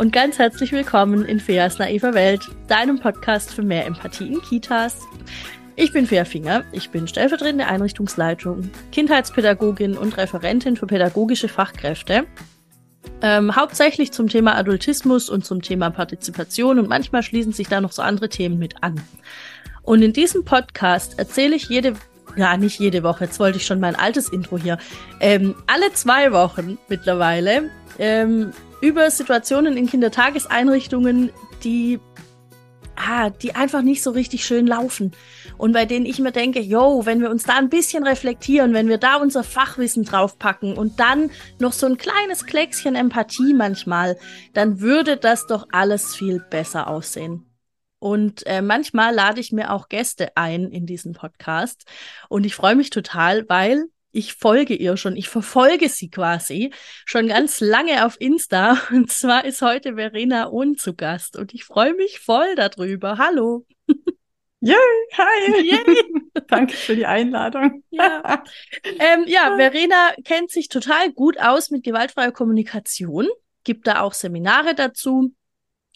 und ganz herzlich willkommen in Feas naiver Welt, deinem Podcast für mehr Empathie in Kitas. Ich bin Fea Finger, ich bin stellvertretende Einrichtungsleitung, Kindheitspädagogin und Referentin für pädagogische Fachkräfte. Ähm, hauptsächlich zum Thema Adultismus und zum Thema Partizipation und manchmal schließen sich da noch so andere Themen mit an. Und in diesem Podcast erzähle ich jede ja, nicht jede Woche, jetzt wollte ich schon mein altes Intro hier, ähm, alle zwei Wochen mittlerweile ähm, über Situationen in Kindertageseinrichtungen, die, ah, die einfach nicht so richtig schön laufen. Und bei denen ich mir denke, yo, wenn wir uns da ein bisschen reflektieren, wenn wir da unser Fachwissen draufpacken und dann noch so ein kleines Kleckschen Empathie manchmal, dann würde das doch alles viel besser aussehen. Und äh, manchmal lade ich mir auch Gäste ein in diesen Podcast. Und ich freue mich total, weil ich folge ihr schon, ich verfolge sie quasi schon ganz lange auf Insta. Und zwar ist heute Verena Ohn zu Gast und ich freue mich voll darüber. Hallo. Yay, hi. Yay. Danke für die Einladung. Ja. Ähm, ja, Verena kennt sich total gut aus mit gewaltfreier Kommunikation, gibt da auch Seminare dazu,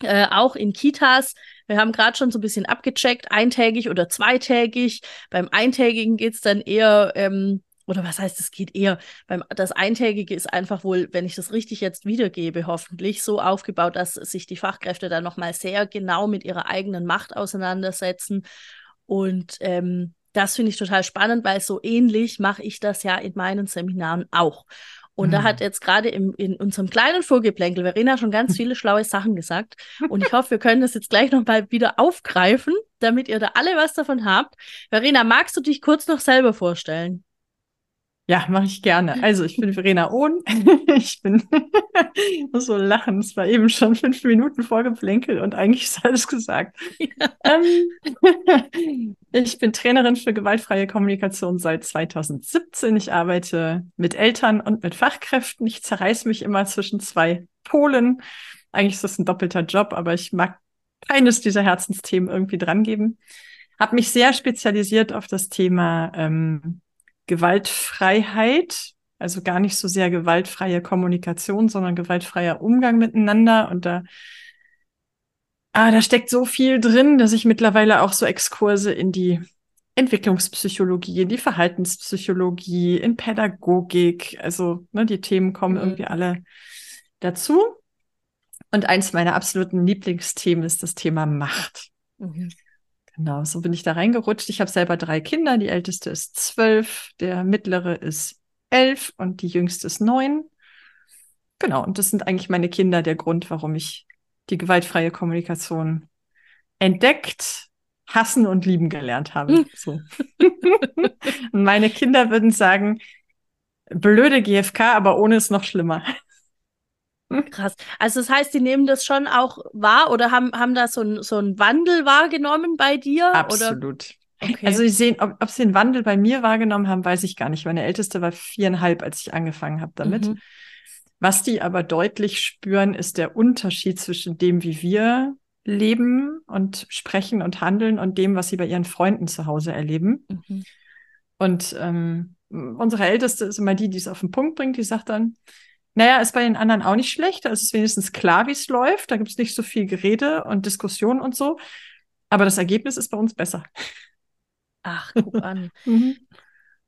äh, auch in Kitas. Wir haben gerade schon so ein bisschen abgecheckt, eintägig oder zweitägig. Beim Eintägigen geht's dann eher ähm, oder was heißt, es geht eher beim das Eintägige ist einfach wohl, wenn ich das richtig jetzt wiedergebe, hoffentlich so aufgebaut, dass sich die Fachkräfte dann nochmal sehr genau mit ihrer eigenen Macht auseinandersetzen. Und ähm, das finde ich total spannend, weil so ähnlich mache ich das ja in meinen Seminaren auch. Und mhm. da hat jetzt gerade in unserem kleinen Vorgeplänkel Verena schon ganz viele schlaue Sachen gesagt. Und ich hoffe, wir können das jetzt gleich noch mal wieder aufgreifen, damit ihr da alle was davon habt. Verena, magst du dich kurz noch selber vorstellen? Ja, mache ich gerne. Also, ich bin Verena Ohn. ich bin, muss so lachen, es war eben schon fünf Minuten vorgeplänkelt und eigentlich ist alles gesagt. Ja. Ähm, ich bin Trainerin für gewaltfreie Kommunikation seit 2017. Ich arbeite mit Eltern und mit Fachkräften. Ich zerreiß mich immer zwischen zwei Polen. Eigentlich ist das ein doppelter Job, aber ich mag keines dieser Herzensthemen irgendwie drangeben. Habe mich sehr spezialisiert auf das Thema ähm, Gewaltfreiheit, also gar nicht so sehr gewaltfreie Kommunikation, sondern gewaltfreier Umgang miteinander. Und da, ah, da steckt so viel drin, dass ich mittlerweile auch so Exkurse in die Entwicklungspsychologie, in die Verhaltenspsychologie, in Pädagogik, also ne, die Themen kommen mhm. irgendwie alle dazu. Und eins meiner absoluten Lieblingsthemen ist das Thema Macht. Mhm. Genau, so bin ich da reingerutscht. Ich habe selber drei Kinder. Die älteste ist zwölf, der mittlere ist elf und die jüngste ist neun. Genau, und das sind eigentlich meine Kinder der Grund, warum ich die gewaltfreie Kommunikation entdeckt, hassen und lieben gelernt habe. Hm. So. meine Kinder würden sagen, blöde GFK, aber ohne ist noch schlimmer. Krass. Also das heißt, die nehmen das schon auch wahr oder haben, haben da so, ein, so einen Wandel wahrgenommen bei dir? Absolut. Okay. Also ich sehe, ob, ob sie den Wandel bei mir wahrgenommen haben, weiß ich gar nicht. Meine Älteste war viereinhalb, als ich angefangen habe damit. Mhm. Was die aber deutlich spüren, ist der Unterschied zwischen dem, wie wir leben und sprechen und handeln und dem, was sie bei ihren Freunden zu Hause erleben. Mhm. Und ähm, unsere Älteste ist immer die, die es auf den Punkt bringt, die sagt dann, naja, ist bei den anderen auch nicht schlecht. Da ist es wenigstens klar, wie es läuft. Da gibt es nicht so viel Gerede und Diskussion und so. Aber das Ergebnis ist bei uns besser. Ach, guck an. mhm.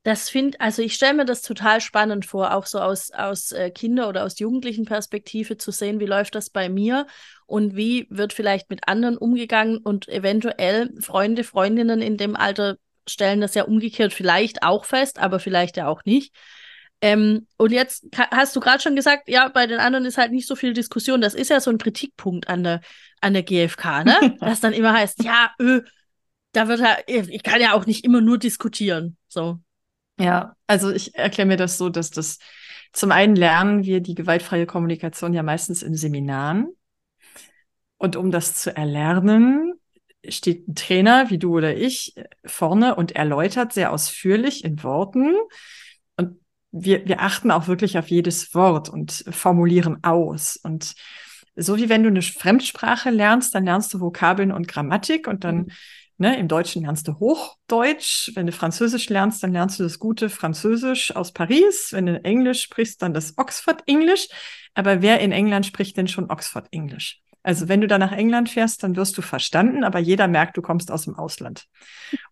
Das finde, also ich stelle mir das total spannend vor, auch so aus, aus äh, Kinder- oder aus jugendlichen Perspektive zu sehen, wie läuft das bei mir und wie wird vielleicht mit anderen umgegangen und eventuell Freunde, Freundinnen in dem Alter stellen das ja umgekehrt vielleicht auch fest, aber vielleicht ja auch nicht. Ähm, und jetzt hast du gerade schon gesagt, ja, bei den anderen ist halt nicht so viel Diskussion. Das ist ja so ein Kritikpunkt an der, an der GfK, ne? Das dann immer heißt, ja, öh, da wird halt, ich kann ja auch nicht immer nur diskutieren. So. Ja, also ich erkläre mir das so, dass das zum einen lernen wir die gewaltfreie Kommunikation ja meistens in Seminaren. Und um das zu erlernen, steht ein Trainer wie du oder ich vorne und erläutert sehr ausführlich in Worten, wir, wir achten auch wirklich auf jedes Wort und formulieren aus. Und so wie wenn du eine Fremdsprache lernst, dann lernst du Vokabeln und Grammatik und dann Ne, Im Deutschen lernst du Hochdeutsch. Wenn du Französisch lernst, dann lernst du das gute Französisch aus Paris. Wenn du Englisch sprichst, dann das Oxford English. Aber wer in England spricht denn schon Oxford English? Also wenn du da nach England fährst, dann wirst du verstanden, aber jeder merkt, du kommst aus dem Ausland.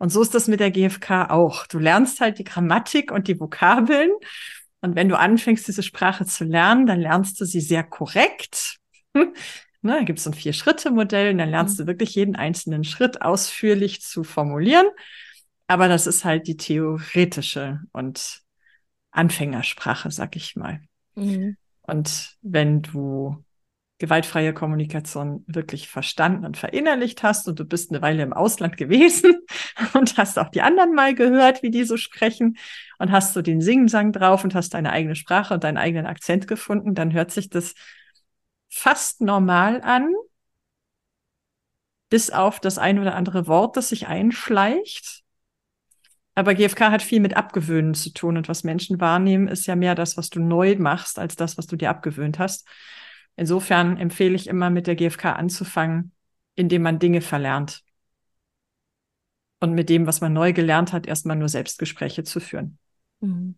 Und so ist das mit der GfK auch. Du lernst halt die Grammatik und die Vokabeln. Und wenn du anfängst, diese Sprache zu lernen, dann lernst du sie sehr korrekt. Ne, da gibt es so ein Vier-Schritte-Modell und dann lernst mhm. du wirklich jeden einzelnen Schritt ausführlich zu formulieren. Aber das ist halt die theoretische und Anfängersprache, sag ich mal. Mhm. Und wenn du gewaltfreie Kommunikation wirklich verstanden und verinnerlicht hast und du bist eine Weile im Ausland gewesen und hast auch die anderen mal gehört, wie die so sprechen und hast so den Singsang drauf und hast deine eigene Sprache und deinen eigenen Akzent gefunden, dann hört sich das fast normal an, bis auf das ein oder andere Wort, das sich einschleicht. Aber GFK hat viel mit Abgewöhnen zu tun und was Menschen wahrnehmen, ist ja mehr das, was du neu machst, als das, was du dir abgewöhnt hast. Insofern empfehle ich immer mit der GFK anzufangen, indem man Dinge verlernt. Und mit dem, was man neu gelernt hat, erstmal nur Selbstgespräche zu führen. Mhm.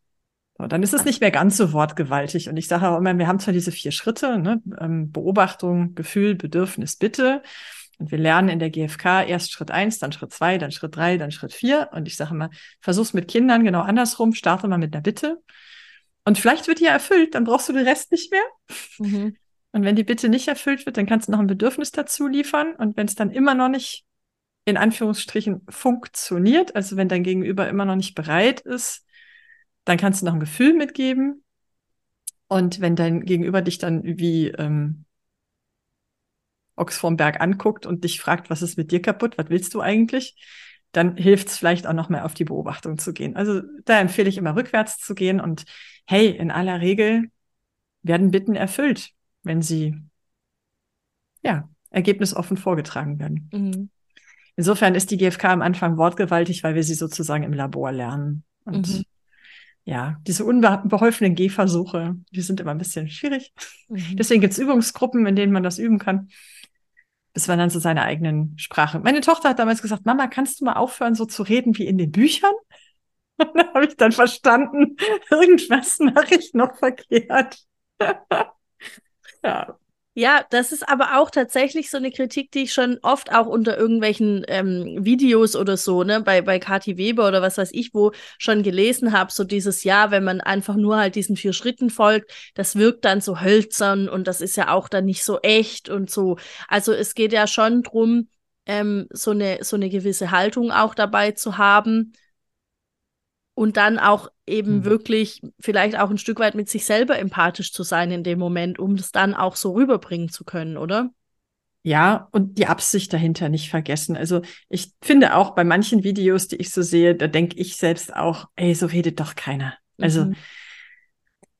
So, dann ist es nicht mehr ganz so wortgewaltig. Und ich sage auch immer, wir haben zwar diese vier Schritte, ne? Ähm, Beobachtung, Gefühl, Bedürfnis, Bitte. Und wir lernen in der GfK erst Schritt eins, dann Schritt zwei, dann Schritt drei, dann Schritt vier. Und ich sage immer, versuch's mit Kindern genau andersrum, starte mal mit einer Bitte. Und vielleicht wird die ja erfüllt, dann brauchst du den Rest nicht mehr. Mhm. Und wenn die Bitte nicht erfüllt wird, dann kannst du noch ein Bedürfnis dazu liefern. Und wenn es dann immer noch nicht in Anführungsstrichen funktioniert, also wenn dein Gegenüber immer noch nicht bereit ist, dann kannst du noch ein Gefühl mitgeben. Und wenn dein Gegenüber dich dann wie ähm, Ochs vom Berg anguckt und dich fragt, was ist mit dir kaputt, was willst du eigentlich, dann hilft es vielleicht auch noch mehr auf die Beobachtung zu gehen. Also da empfehle ich immer rückwärts zu gehen und hey, in aller Regel werden Bitten erfüllt, wenn sie ja ergebnisoffen vorgetragen werden. Mhm. Insofern ist die GfK am Anfang wortgewaltig, weil wir sie sozusagen im Labor lernen. Und mhm ja, diese unbeholfenen Gehversuche, die sind immer ein bisschen schwierig. Mhm. Deswegen gibt's Übungsgruppen, in denen man das üben kann, bis man dann zu seiner eigenen Sprache. Meine Tochter hat damals gesagt, Mama, kannst du mal aufhören, so zu reden wie in den Büchern? Und da habe ich dann verstanden, irgendwas mache ich noch verkehrt. ja. Ja, das ist aber auch tatsächlich so eine Kritik, die ich schon oft auch unter irgendwelchen ähm, Videos oder so, ne, bei, bei Kati Weber oder was weiß ich, wo schon gelesen habe, so dieses Jahr, wenn man einfach nur halt diesen vier Schritten folgt, das wirkt dann so hölzern und das ist ja auch dann nicht so echt und so. Also es geht ja schon drum, ähm, so eine, so eine gewisse Haltung auch dabei zu haben und dann auch eben mhm. wirklich vielleicht auch ein Stück weit mit sich selber empathisch zu sein in dem Moment, um das dann auch so rüberbringen zu können, oder? Ja, und die Absicht dahinter nicht vergessen. Also ich finde auch bei manchen Videos, die ich so sehe, da denke ich selbst auch, ey, so redet doch keiner. Also mhm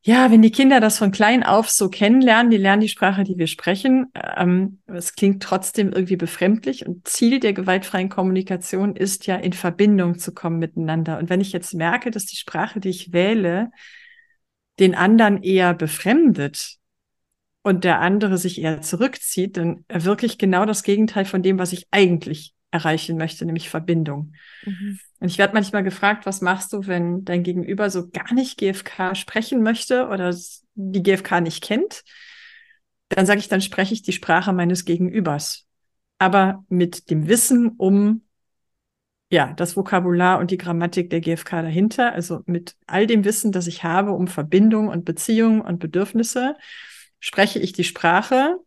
ja, wenn die Kinder das von klein auf so kennenlernen, die lernen die Sprache, die wir sprechen, ähm, es klingt trotzdem irgendwie befremdlich und Ziel der gewaltfreien Kommunikation ist ja, in Verbindung zu kommen miteinander. Und wenn ich jetzt merke, dass die Sprache, die ich wähle, den anderen eher befremdet und der andere sich eher zurückzieht, dann wirklich genau das Gegenteil von dem, was ich eigentlich erreichen möchte, nämlich Verbindung. Mhm. Und ich werde manchmal gefragt, was machst du, wenn dein Gegenüber so gar nicht GFK sprechen möchte oder die GFK nicht kennt? Dann sage ich, dann spreche ich die Sprache meines Gegenübers. Aber mit dem Wissen um ja, das Vokabular und die Grammatik der GFK dahinter, also mit all dem Wissen, das ich habe um Verbindung und Beziehung und Bedürfnisse, spreche ich die Sprache.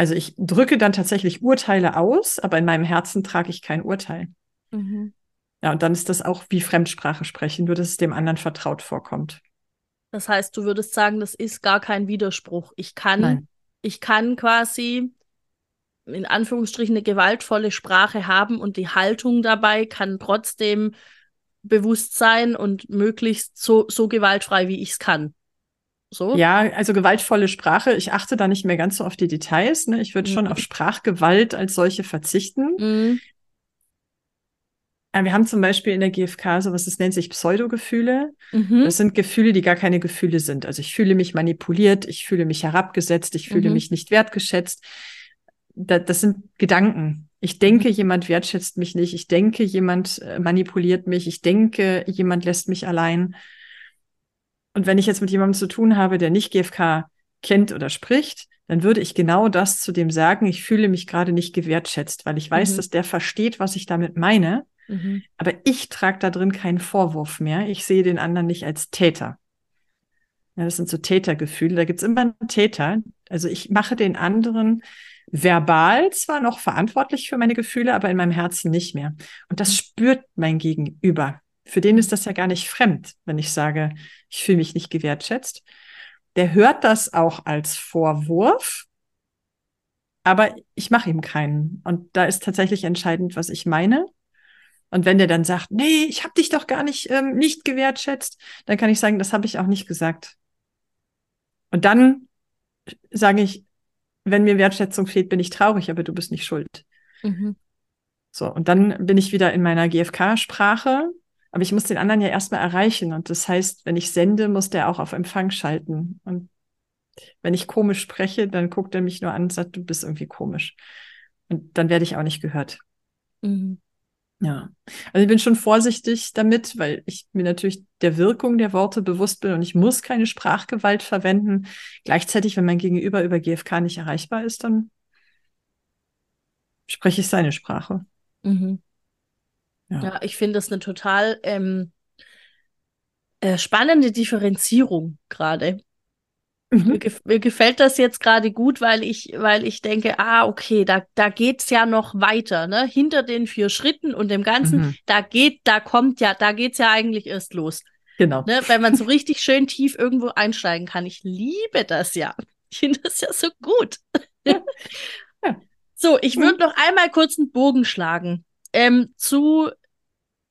Also ich drücke dann tatsächlich Urteile aus, aber in meinem Herzen trage ich kein Urteil. Mhm. Ja, und dann ist das auch wie Fremdsprache sprechen, nur dass es dem anderen vertraut vorkommt. Das heißt, du würdest sagen, das ist gar kein Widerspruch. Ich kann, Nein. ich kann quasi in Anführungsstrichen eine gewaltvolle Sprache haben und die Haltung dabei kann trotzdem bewusst sein und möglichst so, so gewaltfrei, wie ich es kann. So? Ja, also gewaltvolle Sprache. Ich achte da nicht mehr ganz so auf die Details. Ne? Ich würde mhm. schon auf Sprachgewalt als solche verzichten. Mhm. Wir haben zum Beispiel in der GfK sowas, das nennt sich Pseudogefühle. Mhm. Das sind Gefühle, die gar keine Gefühle sind. Also ich fühle mich manipuliert, ich fühle mich herabgesetzt, ich fühle mhm. mich nicht wertgeschätzt. Das, das sind Gedanken. Ich denke, jemand wertschätzt mich nicht. Ich denke, jemand äh, manipuliert mich. Ich denke, jemand lässt mich allein. Und wenn ich jetzt mit jemandem zu tun habe, der nicht GFK kennt oder spricht, dann würde ich genau das zu dem sagen. Ich fühle mich gerade nicht gewertschätzt, weil ich weiß, mhm. dass der versteht, was ich damit meine. Mhm. Aber ich trage da drin keinen Vorwurf mehr. Ich sehe den anderen nicht als Täter. Ja, das sind so Tätergefühle. Da gibt's immer einen Täter. Also ich mache den anderen verbal zwar noch verantwortlich für meine Gefühle, aber in meinem Herzen nicht mehr. Und das mhm. spürt mein Gegenüber. Für den ist das ja gar nicht fremd, wenn ich sage, ich fühle mich nicht gewertschätzt. Der hört das auch als Vorwurf, aber ich mache ihm keinen. Und da ist tatsächlich entscheidend, was ich meine. Und wenn der dann sagt, nee, ich habe dich doch gar nicht ähm, nicht gewertschätzt, dann kann ich sagen, das habe ich auch nicht gesagt. Und dann sage ich, wenn mir Wertschätzung fehlt, bin ich traurig, aber du bist nicht schuld. Mhm. So, und dann bin ich wieder in meiner GFK-Sprache, aber ich muss den anderen ja erstmal erreichen. Und das heißt, wenn ich sende, muss der auch auf Empfang schalten. Und wenn ich komisch spreche, dann guckt er mich nur an und sagt, du bist irgendwie komisch. Und dann werde ich auch nicht gehört. Mhm. Ja, also ich bin schon vorsichtig damit, weil ich mir natürlich der Wirkung der Worte bewusst bin und ich muss keine Sprachgewalt verwenden. Gleichzeitig, wenn mein Gegenüber über GFK nicht erreichbar ist, dann spreche ich seine Sprache. Mhm. Ja. ja. ich finde das eine total ähm, äh, spannende Differenzierung gerade. Mhm. Mir, gef mir, gefällt das jetzt gerade gut, weil ich, weil ich denke, ah, okay, da, da geht's ja noch weiter, ne? Hinter den vier Schritten und dem Ganzen, mhm. da geht, da kommt ja, da geht's ja eigentlich erst los. Genau. Ne? Weil man so richtig schön tief irgendwo einsteigen kann. Ich liebe das ja. Ich finde das ja so gut. Ja. Ja. So, ich würde mhm. noch einmal kurz einen Bogen schlagen ähm, zu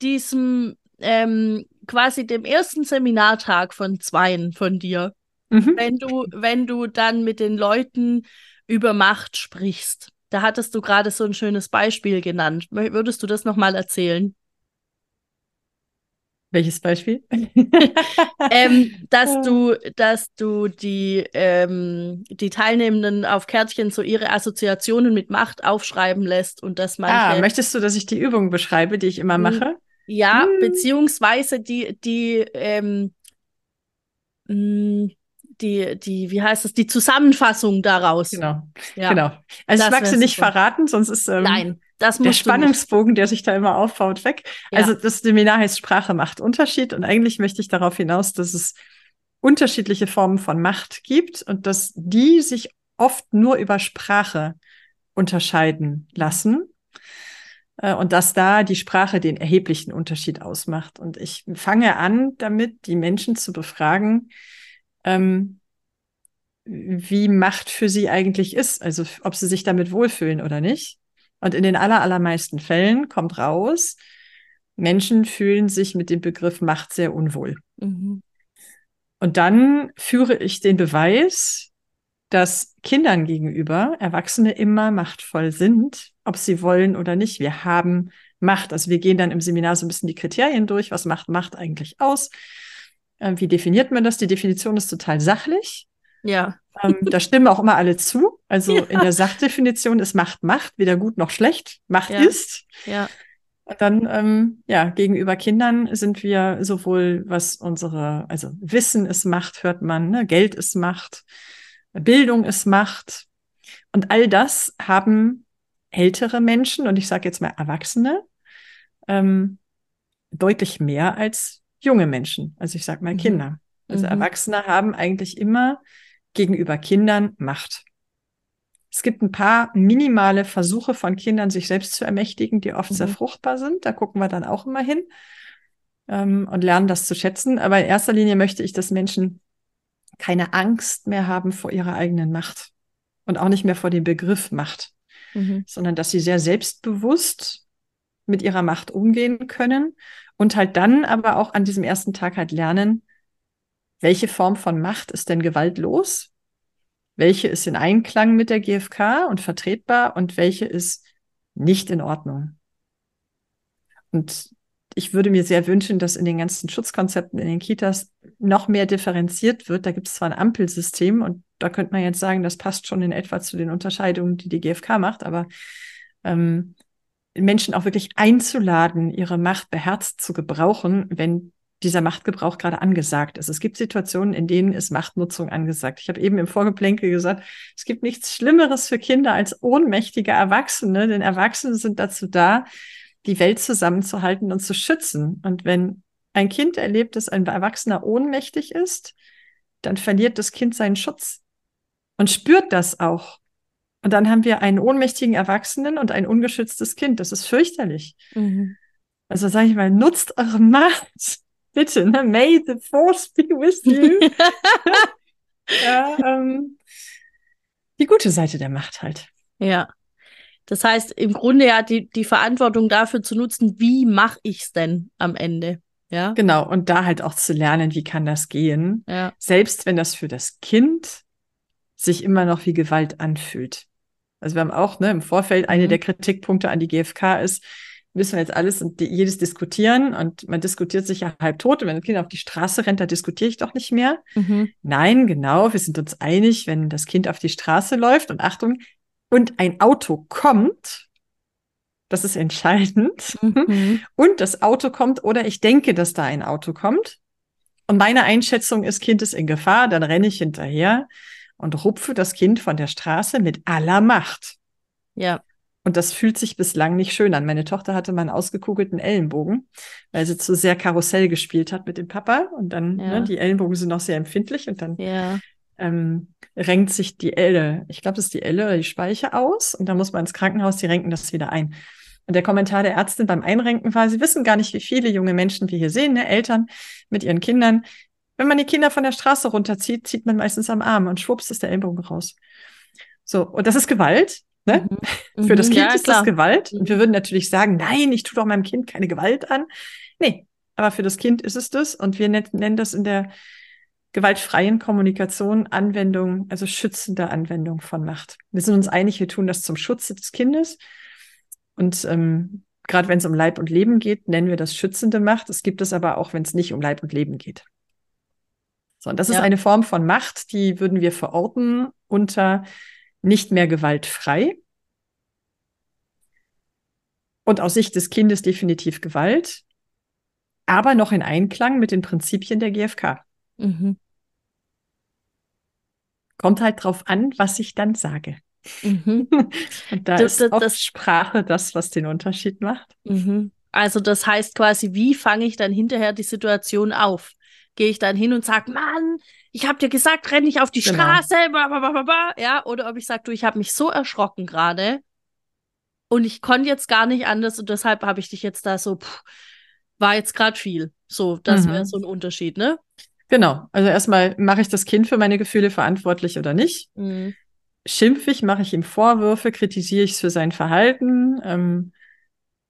diesem ähm, quasi dem ersten Seminartag von zweien von dir. Mhm. Wenn du, wenn du dann mit den Leuten über Macht sprichst. Da hattest du gerade so ein schönes Beispiel genannt. Würdest du das nochmal erzählen? Welches Beispiel? ähm, dass du, dass du die, ähm, die Teilnehmenden auf Kärtchen so ihre Assoziationen mit Macht aufschreiben lässt und das manche. Ah, möchtest du, dass ich die Übung beschreibe, die ich immer hm, mache? Ja, hm. beziehungsweise die, die, ähm, hm, die, die, wie heißt das, die Zusammenfassung daraus. Genau. Ja. Genau. Also das ich mag sie nicht super. verraten, sonst ist ähm, Nein, das der Spannungsbogen, der sich da immer aufbaut, weg. Ja. Also das Seminar heißt Sprache macht Unterschied und eigentlich möchte ich darauf hinaus, dass es unterschiedliche Formen von Macht gibt und dass die sich oft nur über Sprache unterscheiden lassen und dass da die Sprache den erheblichen Unterschied ausmacht. Und ich fange an, damit die Menschen zu befragen, ähm, wie Macht für sie eigentlich ist, also ob sie sich damit wohlfühlen oder nicht. Und in den aller, allermeisten Fällen kommt raus, Menschen fühlen sich mit dem Begriff Macht sehr unwohl. Mhm. Und dann führe ich den Beweis, dass Kindern gegenüber Erwachsene immer machtvoll sind, ob sie wollen oder nicht. Wir haben Macht. Also wir gehen dann im Seminar so ein bisschen die Kriterien durch. Was macht Macht eigentlich aus? Äh, wie definiert man das? Die Definition ist total sachlich. Ja. Ähm, da stimmen auch immer alle zu. Also ja. in der Sachdefinition ist Macht Macht, weder gut noch schlecht. Macht ja. ist. Ja. Und dann, ähm, ja, gegenüber Kindern sind wir sowohl, was unsere, also Wissen ist Macht, hört man, ne? Geld ist Macht, Bildung ist Macht. Und all das haben ältere Menschen, und ich sage jetzt mal Erwachsene, ähm, deutlich mehr als junge Menschen, also ich sag mal mhm. Kinder. Also mhm. Erwachsene haben eigentlich immer gegenüber Kindern Macht. Es gibt ein paar minimale Versuche von Kindern, sich selbst zu ermächtigen, die oft mhm. sehr fruchtbar sind. Da gucken wir dann auch immer hin ähm, und lernen das zu schätzen. Aber in erster Linie möchte ich, dass Menschen keine Angst mehr haben vor ihrer eigenen Macht und auch nicht mehr vor dem Begriff Macht, mhm. sondern dass sie sehr selbstbewusst mit ihrer Macht umgehen können und halt dann aber auch an diesem ersten Tag halt lernen, welche Form von Macht ist denn gewaltlos? Welche ist in Einklang mit der GfK und vertretbar und welche ist nicht in Ordnung? Und ich würde mir sehr wünschen, dass in den ganzen Schutzkonzepten in den Kitas noch mehr differenziert wird. Da gibt es zwar ein Ampelsystem und da könnte man jetzt sagen, das passt schon in etwa zu den Unterscheidungen, die die GfK macht, aber ähm, Menschen auch wirklich einzuladen, ihre Macht beherzt zu gebrauchen, wenn dieser Machtgebrauch gerade angesagt ist. Es gibt Situationen, in denen ist Machtnutzung angesagt. Ich habe eben im Vorgeplänkel gesagt, es gibt nichts Schlimmeres für Kinder als ohnmächtige Erwachsene, denn Erwachsene sind dazu da, die Welt zusammenzuhalten und zu schützen. Und wenn ein Kind erlebt, dass ein Erwachsener ohnmächtig ist, dann verliert das Kind seinen Schutz und spürt das auch. Und dann haben wir einen ohnmächtigen Erwachsenen und ein ungeschütztes Kind. Das ist fürchterlich. Mhm. Also sage ich mal, nutzt eure Macht bitte, ne? May the force be with you. ja, ähm, die gute Seite der Macht halt. Ja. Das heißt, im Grunde ja die, die Verantwortung dafür zu nutzen, wie mache ich es denn am Ende? Ja. Genau. Und da halt auch zu lernen, wie kann das gehen. Ja. Selbst wenn das für das Kind sich immer noch wie Gewalt anfühlt. Also wir haben auch ne, im Vorfeld mhm. eine der Kritikpunkte an die GfK ist, müssen wir jetzt alles und jedes diskutieren und man diskutiert sich ja halb tot. Und wenn ein Kind auf die Straße rennt, da diskutiere ich doch nicht mehr. Mhm. Nein, genau, wir sind uns einig, wenn das Kind auf die Straße läuft und Achtung, und ein Auto kommt, das ist entscheidend, mhm. und das Auto kommt oder ich denke, dass da ein Auto kommt und meine Einschätzung ist, Kind ist in Gefahr, dann renne ich hinterher und rupfe das Kind von der Straße mit aller Macht. Ja. Und das fühlt sich bislang nicht schön an. Meine Tochter hatte mal einen ausgekugelten Ellenbogen, weil sie zu sehr Karussell gespielt hat mit dem Papa. Und dann, ja. ne, die Ellenbogen sind noch sehr empfindlich und dann ja. ähm, renkt sich die Elle, ich glaube, das ist die Elle oder die Speiche aus. Und dann muss man ins Krankenhaus, die renken das wieder ein. Und der Kommentar der Ärztin beim Einrenken war, sie wissen gar nicht, wie viele junge Menschen wir hier sehen, ne? Eltern mit ihren Kindern. Wenn man die Kinder von der Straße runterzieht, zieht man meistens am Arm und schwupps ist der Ellbogen raus. So, und das ist Gewalt. Ne? Mhm. Für das mhm. Kind ja, ist klar. das Gewalt. Und wir würden natürlich sagen, nein, ich tue doch meinem Kind keine Gewalt an. Nee, aber für das Kind ist es das. Und wir nennen das in der gewaltfreien Kommunikation Anwendung, also schützende Anwendung von Macht. Wir sind uns einig, wir tun das zum Schutze des Kindes. Und ähm, gerade wenn es um Leib und Leben geht, nennen wir das schützende Macht. Es gibt es aber auch, wenn es nicht um Leib und Leben geht. So, und das ja. ist eine Form von Macht, die würden wir verorten unter nicht mehr gewaltfrei. Und aus Sicht des Kindes definitiv Gewalt, aber noch in Einklang mit den Prinzipien der GfK. Mhm. Kommt halt drauf an, was ich dann sage. Mhm. Und da das, ist das, das, Sprache das, was den Unterschied macht. Mhm. Also das heißt quasi, wie fange ich dann hinterher die Situation auf? Gehe ich dann hin und sage, Mann, ich habe dir gesagt, renn nicht auf die genau. Straße, blablabla, ja, oder ob ich sage, du, ich habe mich so erschrocken gerade und ich konnte jetzt gar nicht anders und deshalb habe ich dich jetzt da so, pff, war jetzt gerade viel. So, das mhm. wäre so ein Unterschied, ne? Genau. Also erstmal mache ich das Kind für meine Gefühle verantwortlich oder nicht? Mhm. Schimpfe ich, mache ich ihm Vorwürfe, kritisiere ich es für sein Verhalten, ähm,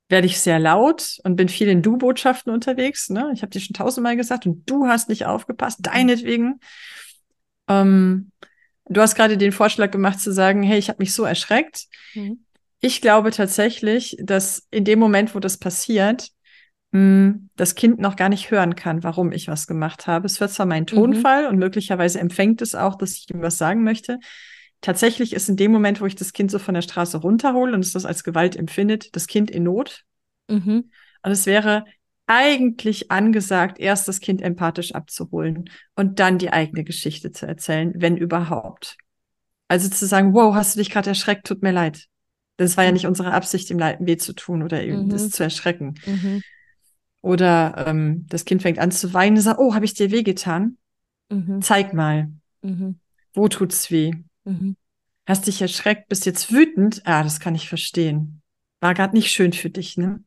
werde ich sehr laut und bin viel in Du-Botschaften unterwegs. Ne? Ich habe dir schon tausendmal gesagt und du hast nicht aufgepasst, deinetwegen. Ähm, du hast gerade den Vorschlag gemacht zu sagen, hey, ich habe mich so erschreckt. Mhm. Ich glaube tatsächlich, dass in dem Moment, wo das passiert, mh, hm, das Kind noch gar nicht hören kann, warum ich was gemacht habe. Es hört zwar meinen mhm. Tonfall mhm. und möglicherweise empfängt es auch, dass ich ihm was sagen möchte. Tatsächlich ist in dem Moment, wo ich das Kind so von der Straße runterhole und es das als Gewalt empfindet, das Kind in Not. Mhm. Und es wäre eigentlich angesagt, erst das Kind empathisch abzuholen und dann die eigene Geschichte zu erzählen, wenn überhaupt. Also zu sagen, wow, hast du dich gerade erschreckt, tut mir leid. Das war ja nicht unsere Absicht, ihm weh zu tun oder ihm mhm. das zu erschrecken. Mhm. Oder ähm, das Kind fängt an zu weinen und sagt, oh, habe ich dir weh getan? Mhm. Zeig mal. Mhm. Wo tut's weh? Mhm. Hast dich erschreckt, bist jetzt wütend? Ah, das kann ich verstehen. War gerade nicht schön für dich, ne?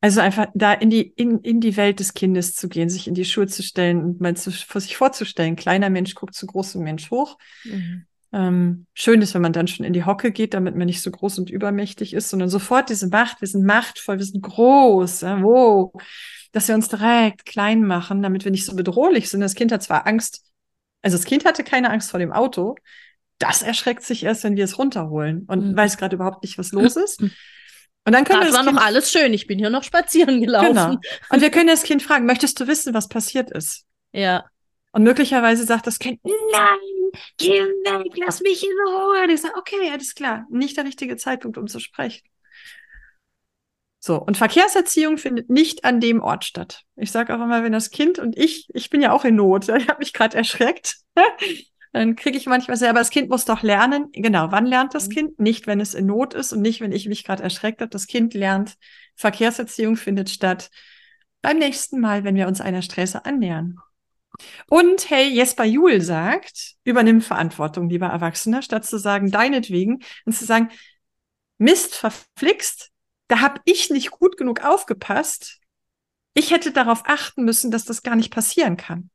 Also einfach da in die, in, in die Welt des Kindes zu gehen, sich in die Schuhe zu stellen und mal zu, vor sich vorzustellen, kleiner Mensch guckt zu großem Mensch hoch. Mhm. Ähm, schön ist, wenn man dann schon in die Hocke geht, damit man nicht so groß und übermächtig ist, sondern sofort diese Macht, wir sind machtvoll, wir sind groß, ja, wow, dass wir uns direkt klein machen, damit wir nicht so bedrohlich sind. Das Kind hat zwar Angst, also das Kind hatte keine Angst vor dem Auto, das erschreckt sich erst, wenn wir es runterholen und mhm. weiß gerade überhaupt nicht, was los ist. Und dann können das wir das war kind noch alles schön. Ich bin hier noch spazieren gelaufen. Genau. Und wir können das Kind fragen, möchtest du wissen, was passiert ist? Ja. Und möglicherweise sagt das Kind, nein, geh weg, lass mich in Ruhe. Und ich sage, okay, alles klar, nicht der richtige Zeitpunkt, um zu sprechen. So, und Verkehrserziehung findet nicht an dem Ort statt. Ich sage auch immer, wenn das Kind und ich, ich bin ja auch in Not, ich habe mich gerade erschreckt, dann kriege ich manchmal sehr, aber das Kind muss doch lernen. Genau, wann lernt das mhm. Kind? Nicht, wenn es in Not ist und nicht, wenn ich mich gerade erschreckt habe. Das Kind lernt, Verkehrserziehung findet statt beim nächsten Mal, wenn wir uns einer Straße annähern. Und hey, Jesper Juhl sagt, übernimm Verantwortung, lieber Erwachsener, statt zu sagen, deinetwegen, und zu sagen, Mist, verflixt, da habe ich nicht gut genug aufgepasst. Ich hätte darauf achten müssen, dass das gar nicht passieren kann.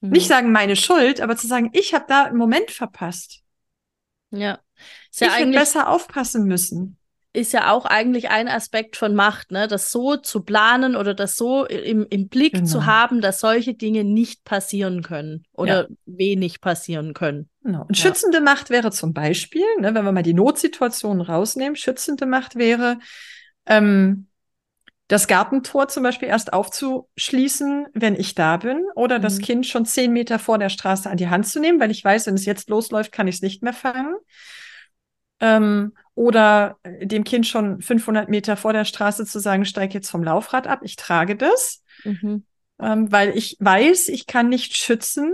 Mhm. Nicht sagen meine Schuld, aber zu sagen, ich habe da einen Moment verpasst. Ja. Ist ja ich hätte besser aufpassen müssen ist ja auch eigentlich ein Aspekt von Macht, ne? Das so zu planen oder das so im, im Blick genau. zu haben, dass solche Dinge nicht passieren können oder ja. wenig passieren können. Genau. Und ja. schützende Macht wäre zum Beispiel, ne, wenn wir mal die Notsituation rausnehmen, schützende Macht wäre, ähm, das Gartentor zum Beispiel erst aufzuschließen, wenn ich da bin, oder mhm. das Kind schon zehn Meter vor der Straße an die Hand zu nehmen, weil ich weiß, wenn es jetzt losläuft, kann ich es nicht mehr fangen. Ähm, oder äh, dem Kind schon 500 Meter vor der Straße zu sagen, steig jetzt vom Laufrad ab, ich trage das, mhm. ähm, weil ich weiß, ich kann nicht schützen,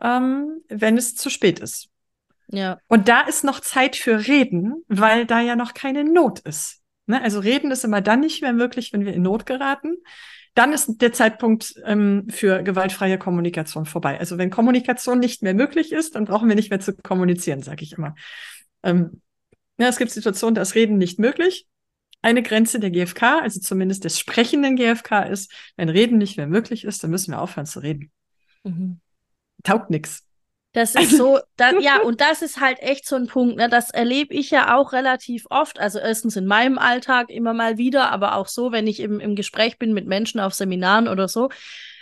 ähm, wenn es zu spät ist. Ja. Und da ist noch Zeit für Reden, weil da ja noch keine Not ist. Ne? Also Reden ist immer dann nicht mehr möglich, wenn wir in Not geraten. Dann ist der Zeitpunkt ähm, für gewaltfreie Kommunikation vorbei. Also wenn Kommunikation nicht mehr möglich ist, dann brauchen wir nicht mehr zu kommunizieren, sage ich immer. Ähm, ja, es gibt Situationen, da ist Reden nicht möglich. Eine Grenze der GfK, also zumindest des sprechenden GfK, ist, wenn Reden nicht mehr möglich ist, dann müssen wir aufhören zu reden. Mhm. Taugt nix. Das ist so, da, ja, und das ist halt echt so ein Punkt, ne? Das erlebe ich ja auch relativ oft. Also erstens in meinem Alltag immer mal wieder, aber auch so, wenn ich im, im Gespräch bin mit Menschen auf Seminaren oder so,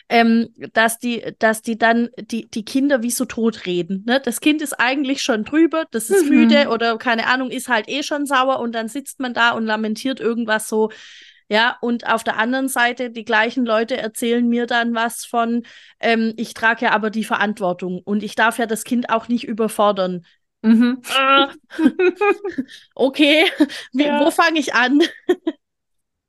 ähm, dass die, dass die dann die, die Kinder wie so tot reden. Ne? Das Kind ist eigentlich schon drüber, das ist mhm. müde oder keine Ahnung, ist halt eh schon sauer und dann sitzt man da und lamentiert irgendwas so. Ja, und auf der anderen Seite, die gleichen Leute erzählen mir dann was von, ähm, ich trage ja aber die Verantwortung und ich darf ja das Kind auch nicht überfordern. Mhm. Äh, okay, ja. wo fange ich an?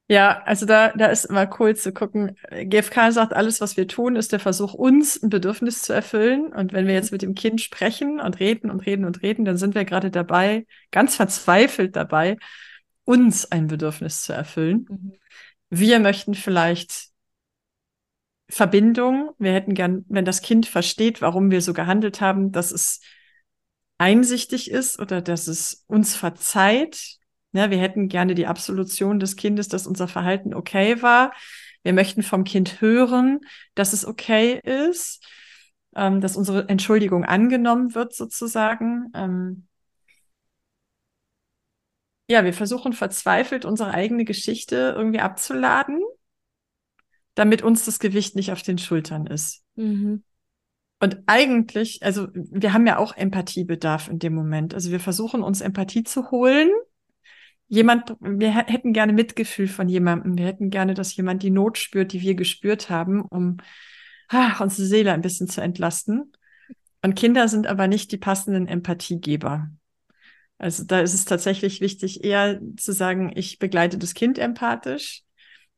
Ja, also da, da ist immer cool zu gucken. GfK sagt, alles, was wir tun, ist der Versuch, uns ein Bedürfnis zu erfüllen. Und wenn wir jetzt mit dem Kind sprechen und reden und reden und reden, dann sind wir gerade dabei, ganz verzweifelt dabei, uns ein Bedürfnis zu erfüllen. Mhm. Wir möchten vielleicht Verbindung. Wir hätten gern, wenn das Kind versteht, warum wir so gehandelt haben, dass es einsichtig ist oder dass es uns verzeiht, Ne, wir hätten gerne die Absolution des Kindes, dass unser Verhalten okay war. Wir möchten vom Kind hören, dass es okay ist, ähm, dass unsere Entschuldigung angenommen wird, sozusagen. Ähm ja, wir versuchen verzweifelt, unsere eigene Geschichte irgendwie abzuladen, damit uns das Gewicht nicht auf den Schultern ist. Mhm. Und eigentlich, also wir haben ja auch Empathiebedarf in dem Moment. Also wir versuchen uns Empathie zu holen jemand, wir hätten gerne Mitgefühl von jemandem. Wir hätten gerne, dass jemand die Not spürt, die wir gespürt haben, um ach, unsere Seele ein bisschen zu entlasten. Und Kinder sind aber nicht die passenden Empathiegeber. Also da ist es tatsächlich wichtig, eher zu sagen, ich begleite das Kind empathisch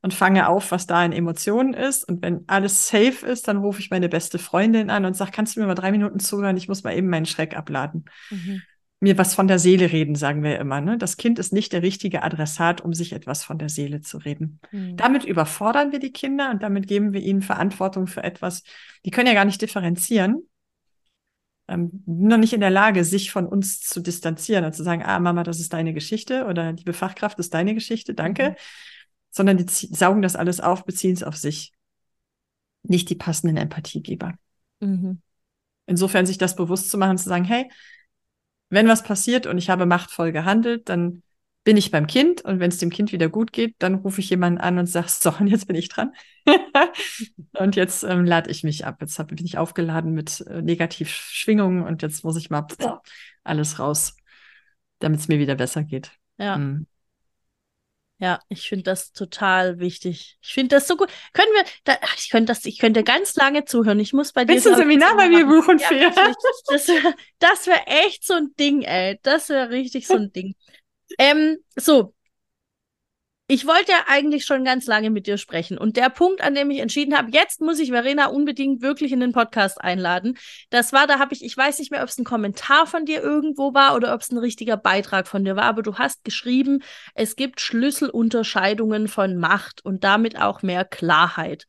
und fange auf, was da in Emotionen ist. Und wenn alles safe ist, dann rufe ich meine beste Freundin an und sage, kannst du mir mal drei Minuten zuhören? Ich muss mal eben meinen Schreck abladen. Mhm mir was von der Seele reden, sagen wir immer. Ne? Das Kind ist nicht der richtige Adressat, um sich etwas von der Seele zu reden. Mhm. Damit überfordern wir die Kinder und damit geben wir ihnen Verantwortung für etwas. Die können ja gar nicht differenzieren. Ähm, noch nicht in der Lage, sich von uns zu distanzieren und zu sagen, ah, Mama, das ist deine Geschichte oder liebe Fachkraft, das ist deine Geschichte, danke. Mhm. Sondern die saugen das alles auf, beziehen es auf sich. Nicht die passenden Empathiegeber. Mhm. Insofern sich das bewusst zu machen, zu sagen, hey, wenn was passiert und ich habe machtvoll gehandelt, dann bin ich beim Kind und wenn es dem Kind wieder gut geht, dann rufe ich jemanden an und sage, so, und jetzt bin ich dran. und jetzt ähm, lade ich mich ab. Jetzt hab, bin ich aufgeladen mit äh, Negativschwingungen und jetzt muss ich mal alles raus, damit es mir wieder besser geht. Ja. Mhm. Ja, ich finde das total wichtig. Ich finde das so gut. Können wir, da, ich könnte das, ich könnte ganz lange zuhören. Ich muss bei dir. Willst du ein Seminar bei mir buchen, ja? Das wäre das wär echt so ein Ding, ey. Das wäre richtig so ein Ding. Ähm, so, ich wollte ja eigentlich schon ganz lange mit dir sprechen. Und der Punkt, an dem ich entschieden habe, jetzt muss ich Verena unbedingt wirklich in den Podcast einladen, das war, da habe ich, ich weiß nicht mehr, ob es ein Kommentar von dir irgendwo war oder ob es ein richtiger Beitrag von dir war, aber du hast geschrieben, es gibt Schlüsselunterscheidungen von Macht und damit auch mehr Klarheit.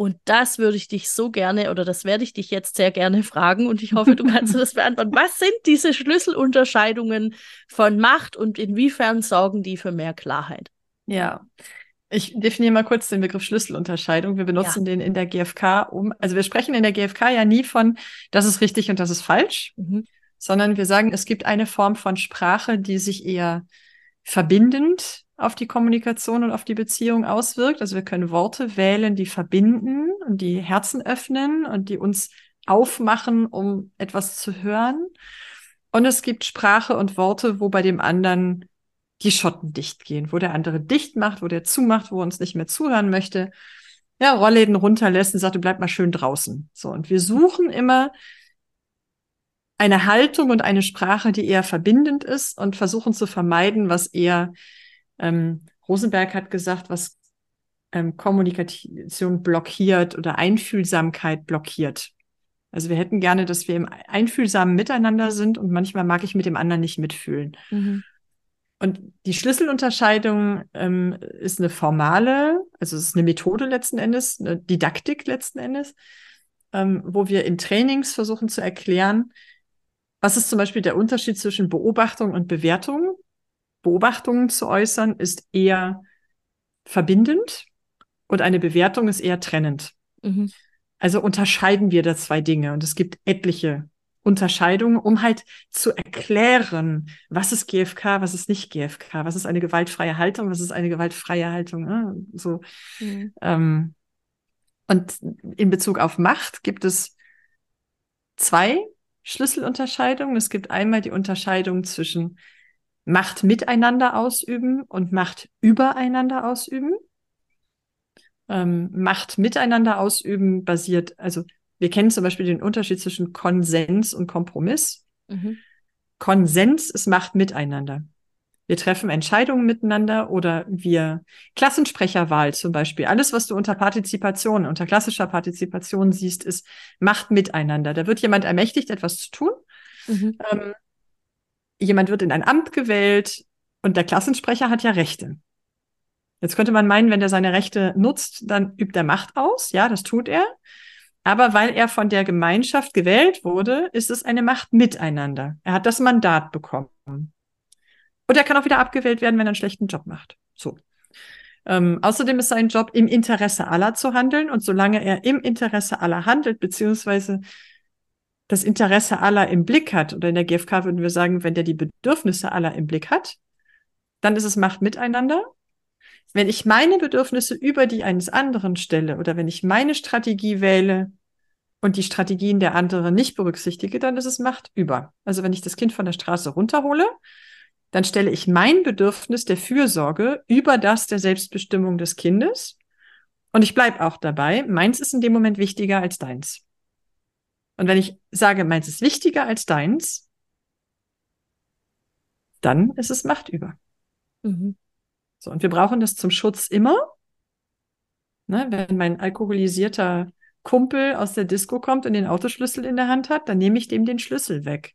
Und das würde ich dich so gerne oder das werde ich dich jetzt sehr gerne fragen und ich hoffe, du kannst das beantworten. Was sind diese Schlüsselunterscheidungen von Macht und inwiefern sorgen die für mehr Klarheit? Ja. Ich definiere mal kurz den Begriff Schlüsselunterscheidung. Wir benutzen ja. den in der GfK um. Also wir sprechen in der GfK ja nie von, das ist richtig und das ist falsch, mhm. sondern wir sagen, es gibt eine Form von Sprache, die sich eher verbindend auf die Kommunikation und auf die Beziehung auswirkt. Also wir können Worte wählen, die verbinden und die Herzen öffnen und die uns aufmachen, um etwas zu hören. Und es gibt Sprache und Worte, wo bei dem anderen die Schotten dicht gehen, wo der andere dicht macht, wo der zumacht, wo er uns nicht mehr zuhören möchte. Ja, Rollläden runterlässt und sagt, du bleib mal schön draußen. So. Und wir suchen immer eine Haltung und eine Sprache, die eher verbindend ist und versuchen zu vermeiden, was eher, ähm, Rosenberg hat gesagt, was ähm, Kommunikation blockiert oder Einfühlsamkeit blockiert. Also wir hätten gerne, dass wir im einfühlsamen Miteinander sind und manchmal mag ich mit dem anderen nicht mitfühlen. Mhm. Und die Schlüsselunterscheidung ähm, ist eine formale, also es ist eine Methode letzten Endes, eine Didaktik letzten Endes, ähm, wo wir in Trainings versuchen zu erklären, was ist zum Beispiel der Unterschied zwischen Beobachtung und Bewertung. Beobachtungen zu äußern ist eher verbindend und eine Bewertung ist eher trennend. Mhm. Also unterscheiden wir da zwei Dinge und es gibt etliche Unterscheidung, um halt zu erklären, was ist GFK, was ist nicht GFK, was ist eine gewaltfreie Haltung, was ist eine gewaltfreie Haltung. Ne? So. Mhm. Ähm, und in Bezug auf Macht gibt es zwei Schlüsselunterscheidungen. Es gibt einmal die Unterscheidung zwischen Macht miteinander ausüben und Macht übereinander ausüben. Ähm, Macht miteinander ausüben basiert, also wir kennen zum Beispiel den Unterschied zwischen Konsens und Kompromiss. Mhm. Konsens ist Macht miteinander. Wir treffen Entscheidungen miteinander oder wir Klassensprecherwahl zum Beispiel. Alles, was du unter Partizipation, unter klassischer Partizipation siehst, ist Macht miteinander. Da wird jemand ermächtigt, etwas zu tun. Mhm. Ähm, jemand wird in ein Amt gewählt und der Klassensprecher hat ja Rechte. Jetzt könnte man meinen, wenn er seine Rechte nutzt, dann übt er Macht aus. Ja, das tut er. Aber weil er von der Gemeinschaft gewählt wurde, ist es eine Macht miteinander. Er hat das Mandat bekommen. Und er kann auch wieder abgewählt werden, wenn er einen schlechten Job macht. So. Ähm, außerdem ist sein Job, im Interesse aller zu handeln. Und solange er im Interesse aller handelt, beziehungsweise das Interesse aller im Blick hat, oder in der GfK würden wir sagen, wenn der die Bedürfnisse aller im Blick hat, dann ist es Macht miteinander. Wenn ich meine Bedürfnisse über die eines anderen stelle oder wenn ich meine Strategie wähle und die Strategien der anderen nicht berücksichtige, dann ist es Macht über. Also wenn ich das Kind von der Straße runterhole, dann stelle ich mein Bedürfnis der Fürsorge über das der Selbstbestimmung des Kindes. Und ich bleibe auch dabei, meins ist in dem Moment wichtiger als deins. Und wenn ich sage, meins ist wichtiger als deins, dann ist es Macht über. Mhm. So, und wir brauchen das zum Schutz immer. Ne, wenn mein alkoholisierter Kumpel aus der Disco kommt und den Autoschlüssel in der Hand hat, dann nehme ich dem den Schlüssel weg.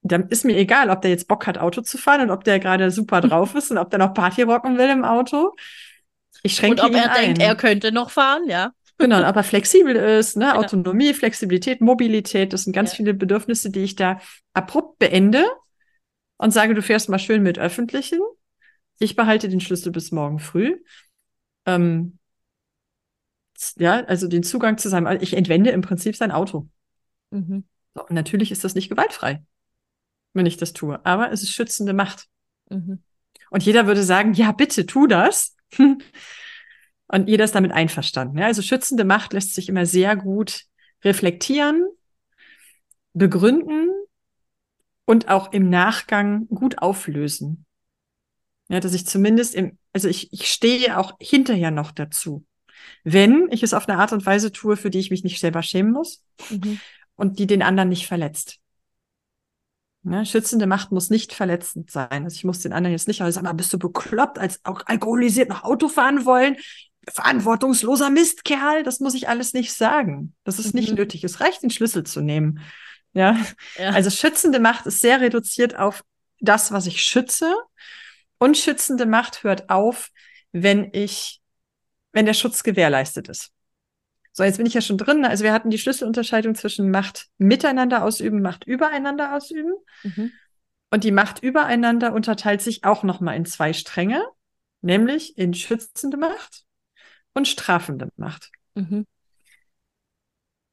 Dann ist mir egal, ob der jetzt Bock hat, Auto zu fahren und ob der gerade super drauf ist und ob der noch Party rocken will im Auto. Ich schränke Und ob ihn er ein. denkt, er könnte noch fahren, ja. Genau, ob er flexibel ist, ne? Genau. Autonomie, Flexibilität, Mobilität, das sind ganz ja. viele Bedürfnisse, die ich da abrupt beende und sage, du fährst mal schön mit Öffentlichen. Ich behalte den Schlüssel bis morgen früh. Ähm, ja, also den Zugang zu seinem, ich entwende im Prinzip sein Auto. Mhm. So, natürlich ist das nicht gewaltfrei, wenn ich das tue, aber es ist schützende Macht. Mhm. Und jeder würde sagen, ja, bitte tu das. und jeder ist damit einverstanden. Ja, also schützende Macht lässt sich immer sehr gut reflektieren, begründen und auch im Nachgang gut auflösen. Ja, dass ich zumindest im, also ich, ich stehe auch hinterher noch dazu. Wenn ich es auf eine Art und Weise tue, für die ich mich nicht selber schämen muss mhm. und die den anderen nicht verletzt. Ne, schützende Macht muss nicht verletzend sein. Also ich muss den anderen jetzt nicht sagen, bist du bekloppt, als auch alkoholisiert noch Auto fahren wollen? Verantwortungsloser Mistkerl, das muss ich alles nicht sagen. Das ist mhm. nicht nötig. Es reicht, den Schlüssel zu nehmen. Ja? ja. Also schützende Macht ist sehr reduziert auf das, was ich schütze. Und schützende Macht hört auf, wenn ich, wenn der Schutz gewährleistet ist. So, jetzt bin ich ja schon drin. Also wir hatten die Schlüsselunterscheidung zwischen Macht miteinander ausüben, Macht übereinander ausüben. Mhm. Und die Macht übereinander unterteilt sich auch nochmal in zwei Stränge, nämlich in schützende Macht und strafende Macht. Mhm.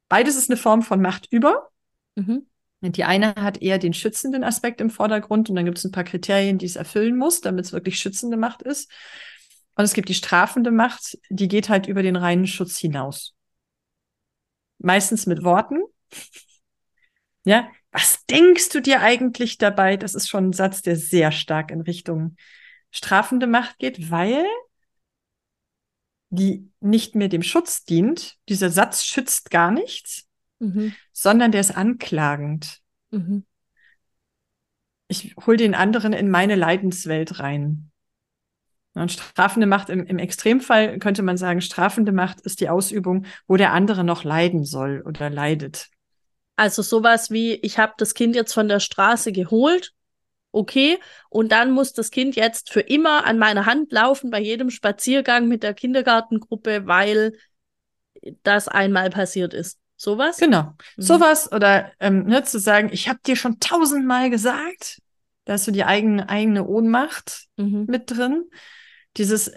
Beides ist eine Form von Macht über. Mhm. Die eine hat eher den schützenden Aspekt im Vordergrund und dann gibt es ein paar Kriterien, die es erfüllen muss, damit es wirklich schützende Macht ist. Und es gibt die strafende Macht, die geht halt über den reinen Schutz hinaus meistens mit Worten. Ja, was denkst du dir eigentlich dabei? Das ist schon ein Satz, der sehr stark in Richtung strafende Macht geht, weil die nicht mehr dem Schutz dient. Dieser Satz schützt gar nichts, mhm. sondern der ist anklagend. Mhm. Ich hol den anderen in meine Leidenswelt rein. Und strafende Macht im, im Extremfall könnte man sagen, strafende Macht ist die Ausübung, wo der andere noch leiden soll oder leidet. Also sowas wie, ich habe das Kind jetzt von der Straße geholt, okay, und dann muss das Kind jetzt für immer an meiner Hand laufen bei jedem Spaziergang mit der Kindergartengruppe, weil das einmal passiert ist. Sowas? Genau. Mhm. Sowas oder ähm, ne, zu sagen, ich habe dir schon tausendmal gesagt, da hast du die eigene, eigene Ohnmacht mhm. mit drin dieses,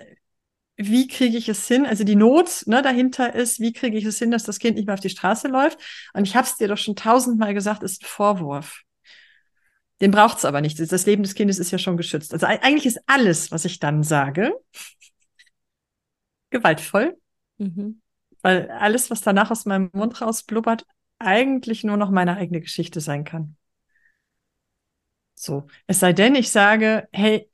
wie kriege ich es hin? Also die Not ne, dahinter ist, wie kriege ich es hin, dass das Kind nicht mehr auf die Straße läuft? Und ich habe es dir doch schon tausendmal gesagt, ist ein Vorwurf. Den braucht es aber nicht. Das Leben des Kindes ist ja schon geschützt. Also eigentlich ist alles, was ich dann sage, gewaltvoll. Mhm. Weil alles, was danach aus meinem Mund rausblubbert, eigentlich nur noch meine eigene Geschichte sein kann. So. Es sei denn, ich sage, hey,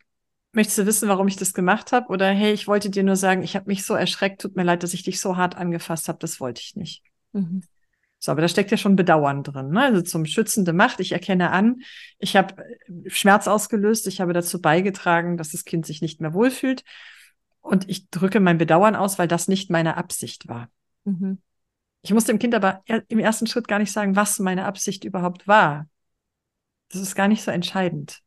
Möchtest du wissen, warum ich das gemacht habe? Oder hey, ich wollte dir nur sagen, ich habe mich so erschreckt, tut mir leid, dass ich dich so hart angefasst habe, das wollte ich nicht. Mhm. So, aber da steckt ja schon Bedauern drin. Ne? Also zum schützende Macht, ich erkenne an, ich habe äh, Schmerz ausgelöst, ich habe dazu beigetragen, dass das Kind sich nicht mehr wohlfühlt. Und ich drücke mein Bedauern aus, weil das nicht meine Absicht war. Mhm. Ich muss dem Kind aber im ersten Schritt gar nicht sagen, was meine Absicht überhaupt war. Das ist gar nicht so entscheidend.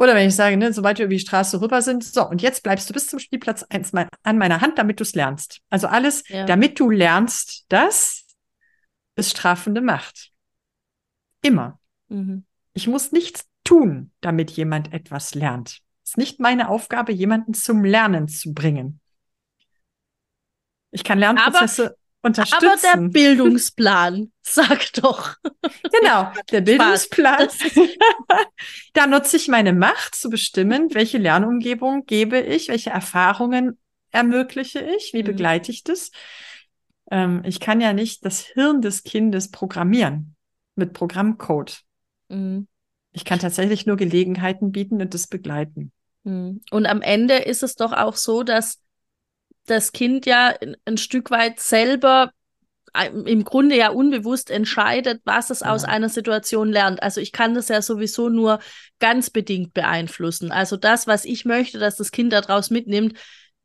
Oder wenn ich sage, ne, sobald wir über die Straße rüber sind, so, und jetzt bleibst du bis zum Spielplatz eins mal an meiner Hand, damit du es lernst. Also alles, ja. damit du lernst, das ist strafende Macht. Immer. Mhm. Ich muss nichts tun, damit jemand etwas lernt. Es ist nicht meine Aufgabe, jemanden zum Lernen zu bringen. Ich kann Lernprozesse unterstützen. Aber der Bildungsplan, sag doch. Genau, der Bildungsplan. da nutze ich meine Macht zu bestimmen, welche Lernumgebung gebe ich, welche Erfahrungen ermögliche ich, wie mhm. begleite ich das. Ähm, ich kann ja nicht das Hirn des Kindes programmieren mit Programmcode. Mhm. Ich kann tatsächlich nur Gelegenheiten bieten und das begleiten. Mhm. Und am Ende ist es doch auch so, dass das Kind ja ein Stück weit selber äh, im Grunde ja unbewusst entscheidet, was es ja. aus einer Situation lernt. Also ich kann das ja sowieso nur ganz bedingt beeinflussen. Also das, was ich möchte, dass das Kind daraus mitnimmt,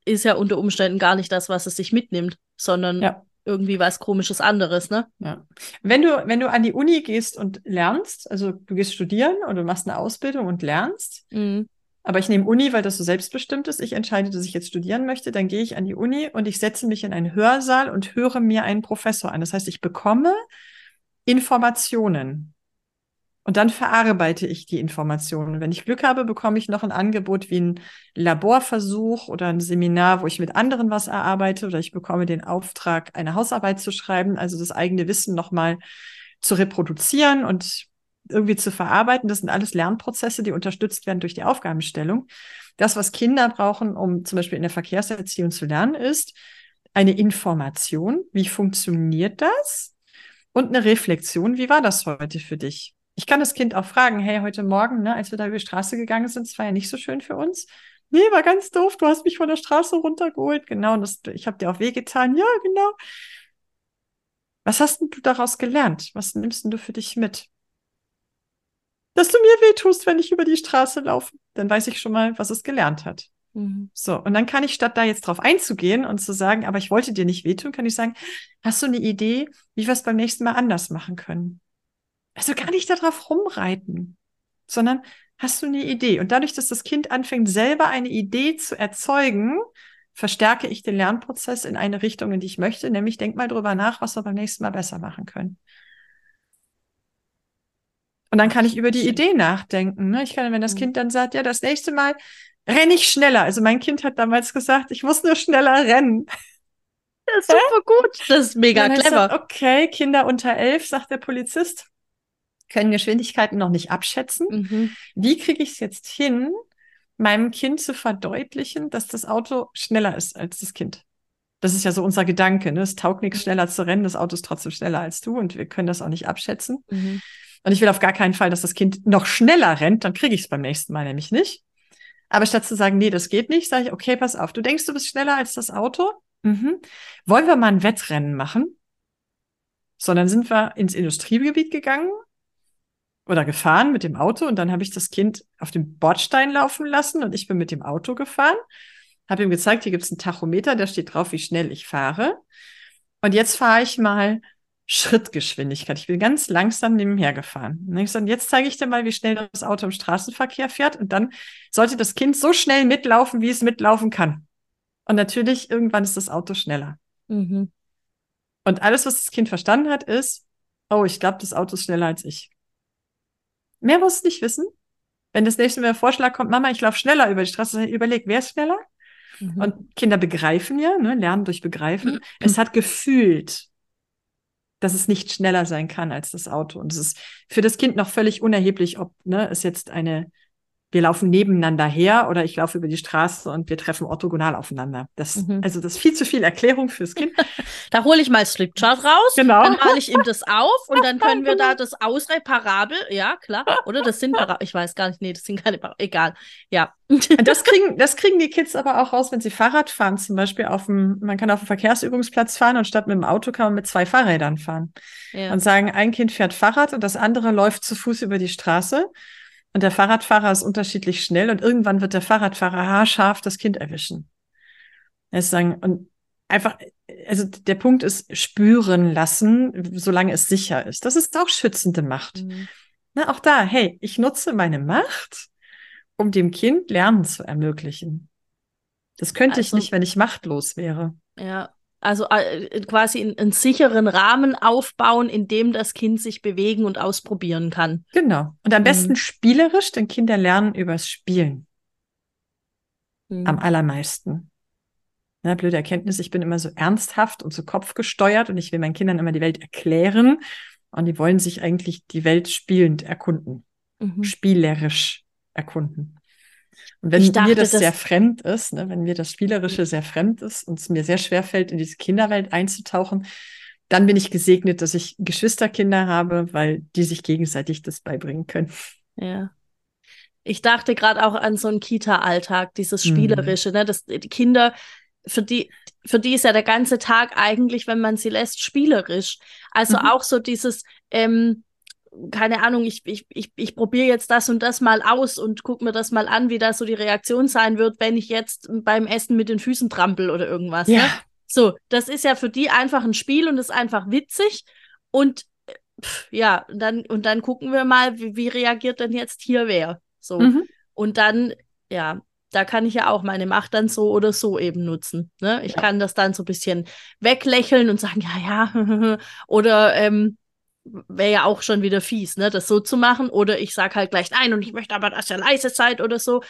ist ja unter Umständen gar nicht das, was es sich mitnimmt, sondern ja. irgendwie was komisches anderes, ne? Ja. Wenn du, wenn du an die Uni gehst und lernst, also du gehst studieren oder du machst eine Ausbildung und lernst, mhm. Aber ich nehme Uni, weil das so selbstbestimmt ist. Ich entscheide, dass ich jetzt studieren möchte. Dann gehe ich an die Uni und ich setze mich in einen Hörsaal und höre mir einen Professor an. Das heißt, ich bekomme Informationen. Und dann verarbeite ich die Informationen. Wenn ich Glück habe, bekomme ich noch ein Angebot wie ein Laborversuch oder ein Seminar, wo ich mit anderen was erarbeite oder ich bekomme den Auftrag, eine Hausarbeit zu schreiben, also das eigene Wissen nochmal zu reproduzieren und irgendwie zu verarbeiten. Das sind alles Lernprozesse, die unterstützt werden durch die Aufgabenstellung. Das, was Kinder brauchen, um zum Beispiel in der Verkehrserziehung zu lernen, ist eine Information. Wie funktioniert das? Und eine Reflexion. Wie war das heute für dich? Ich kann das Kind auch fragen, hey, heute Morgen, ne, als wir da über die Straße gegangen sind, es war ja nicht so schön für uns. Nee, war ganz doof, du hast mich von der Straße runtergeholt. Genau, und das, ich habe dir auch wehgetan. Ja, genau. Was hast denn du daraus gelernt? Was nimmst denn du für dich mit? Dass du mir wehtust, wenn ich über die Straße laufe. Dann weiß ich schon mal, was es gelernt hat. Mhm. So, und dann kann ich statt da jetzt drauf einzugehen und zu sagen, aber ich wollte dir nicht wehtun, kann ich sagen, hast du eine Idee, wie wir es beim nächsten Mal anders machen können? Also gar nicht darauf rumreiten, sondern hast du eine Idee? Und dadurch, dass das Kind anfängt, selber eine Idee zu erzeugen, verstärke ich den Lernprozess in eine Richtung, in die ich möchte, nämlich denk mal drüber nach, was wir beim nächsten Mal besser machen können. Und dann kann ich über die Idee nachdenken. Ne? Ich kann, wenn das mhm. Kind dann sagt, ja, das nächste Mal renne ich schneller. Also mein Kind hat damals gesagt, ich muss nur schneller rennen. Das ist super gut. Das ist mega clever. Sagt, okay, Kinder unter elf, sagt der Polizist, können Geschwindigkeiten noch nicht abschätzen. Mhm. Wie kriege ich es jetzt hin, meinem Kind zu verdeutlichen, dass das Auto schneller ist als das Kind? Das ist ja so unser Gedanke. Ne? Es taugt nichts, mhm. schneller zu rennen. Das Auto ist trotzdem schneller als du und wir können das auch nicht abschätzen. Mhm. Und ich will auf gar keinen Fall, dass das Kind noch schneller rennt, dann kriege ich es beim nächsten Mal nämlich nicht. Aber statt zu sagen, nee, das geht nicht, sage ich, okay, pass auf, du denkst, du bist schneller als das Auto? Mhm. Wollen wir mal ein Wettrennen machen? So, dann sind wir ins Industriegebiet gegangen oder gefahren mit dem Auto und dann habe ich das Kind auf dem Bordstein laufen lassen und ich bin mit dem Auto gefahren, habe ihm gezeigt, hier gibt es einen Tachometer, da steht drauf, wie schnell ich fahre. Und jetzt fahre ich mal Schrittgeschwindigkeit. Ich bin ganz langsam nebenher gefahren. Und ich gesagt, jetzt zeige ich dir mal, wie schnell das Auto im Straßenverkehr fährt. Und dann sollte das Kind so schnell mitlaufen, wie es mitlaufen kann. Und natürlich, irgendwann ist das Auto schneller. Mhm. Und alles, was das Kind verstanden hat, ist, oh, ich glaube, das Auto ist schneller als ich. Mehr muss es nicht wissen. Wenn das nächste Mal der Vorschlag kommt, Mama, ich laufe schneller über die Straße, überleg, wer ist schneller? Mhm. Und Kinder begreifen ja, ne, lernen durch Begreifen. Mhm. Es hat gefühlt, dass es nicht schneller sein kann als das Auto. Und es ist für das Kind noch völlig unerheblich, ob ne, es jetzt eine wir laufen nebeneinander her oder ich laufe über die Straße und wir treffen orthogonal aufeinander. Das, mhm. Also das ist viel zu viel Erklärung fürs Kind. da hole ich mal Slipchart raus, genau. dann male ich ihm das auf und dann können wir da das Ausreiparabel, ja klar, oder das sind Parabel, ich weiß gar nicht, nee, das sind keine Parabel, egal, ja. das kriegen, das kriegen die Kids aber auch raus, wenn sie Fahrrad fahren, zum Beispiel auf dem, man kann auf dem Verkehrsübungsplatz fahren und statt mit dem Auto kann man mit zwei Fahrrädern fahren. Ja. Und sagen, ein Kind fährt Fahrrad und das andere läuft zu Fuß über die Straße. Und der Fahrradfahrer ist unterschiedlich schnell und irgendwann wird der Fahrradfahrer haarscharf das Kind erwischen. Es sagen, und einfach, also der Punkt ist, spüren lassen, solange es sicher ist. Das ist auch schützende Macht. Mhm. Na, auch da, hey, ich nutze meine Macht, um dem Kind Lernen zu ermöglichen. Das könnte also, ich nicht, wenn ich machtlos wäre. Ja, also äh, quasi in, einen sicheren Rahmen aufbauen, in dem das Kind sich bewegen und ausprobieren kann. Genau. Und am besten mhm. spielerisch, denn Kinder lernen übers Spielen. Mhm. Am allermeisten. Ja, blöde Erkenntnis, ich bin immer so ernsthaft und so kopfgesteuert und ich will meinen Kindern immer die Welt erklären. Und die wollen sich eigentlich die Welt spielend erkunden. Mhm. Spielerisch erkunden. Und wenn dachte, mir das, das sehr fremd ist, ne, wenn mir das Spielerische sehr fremd ist und es mir sehr schwer fällt, in diese Kinderwelt einzutauchen, dann bin ich gesegnet, dass ich Geschwisterkinder habe, weil die sich gegenseitig das beibringen können. Ja. Ich dachte gerade auch an so einen Kita-Alltag, dieses mhm. Spielerische, mhm. ne? dass die Kinder, für die, für die ist ja der ganze Tag eigentlich, wenn man sie lässt, spielerisch. Also mhm. auch so dieses, ähm, keine Ahnung, ich, ich, ich, ich probiere jetzt das und das mal aus und gucke mir das mal an, wie da so die Reaktion sein wird, wenn ich jetzt beim Essen mit den Füßen trampel oder irgendwas. Ja. Ne? So, das ist ja für die einfach ein Spiel und ist einfach witzig. Und pff, ja, dann, und dann gucken wir mal, wie, wie reagiert denn jetzt hier wer. So. Mhm. Und dann, ja, da kann ich ja auch meine Macht dann so oder so eben nutzen. Ne? Ich ja. kann das dann so ein bisschen weglächeln und sagen, ja, ja, oder ähm, wäre ja auch schon wieder fies, ne, das so zu machen. Oder ich sage halt gleich nein und ich möchte aber, dass ihr leise seid oder so.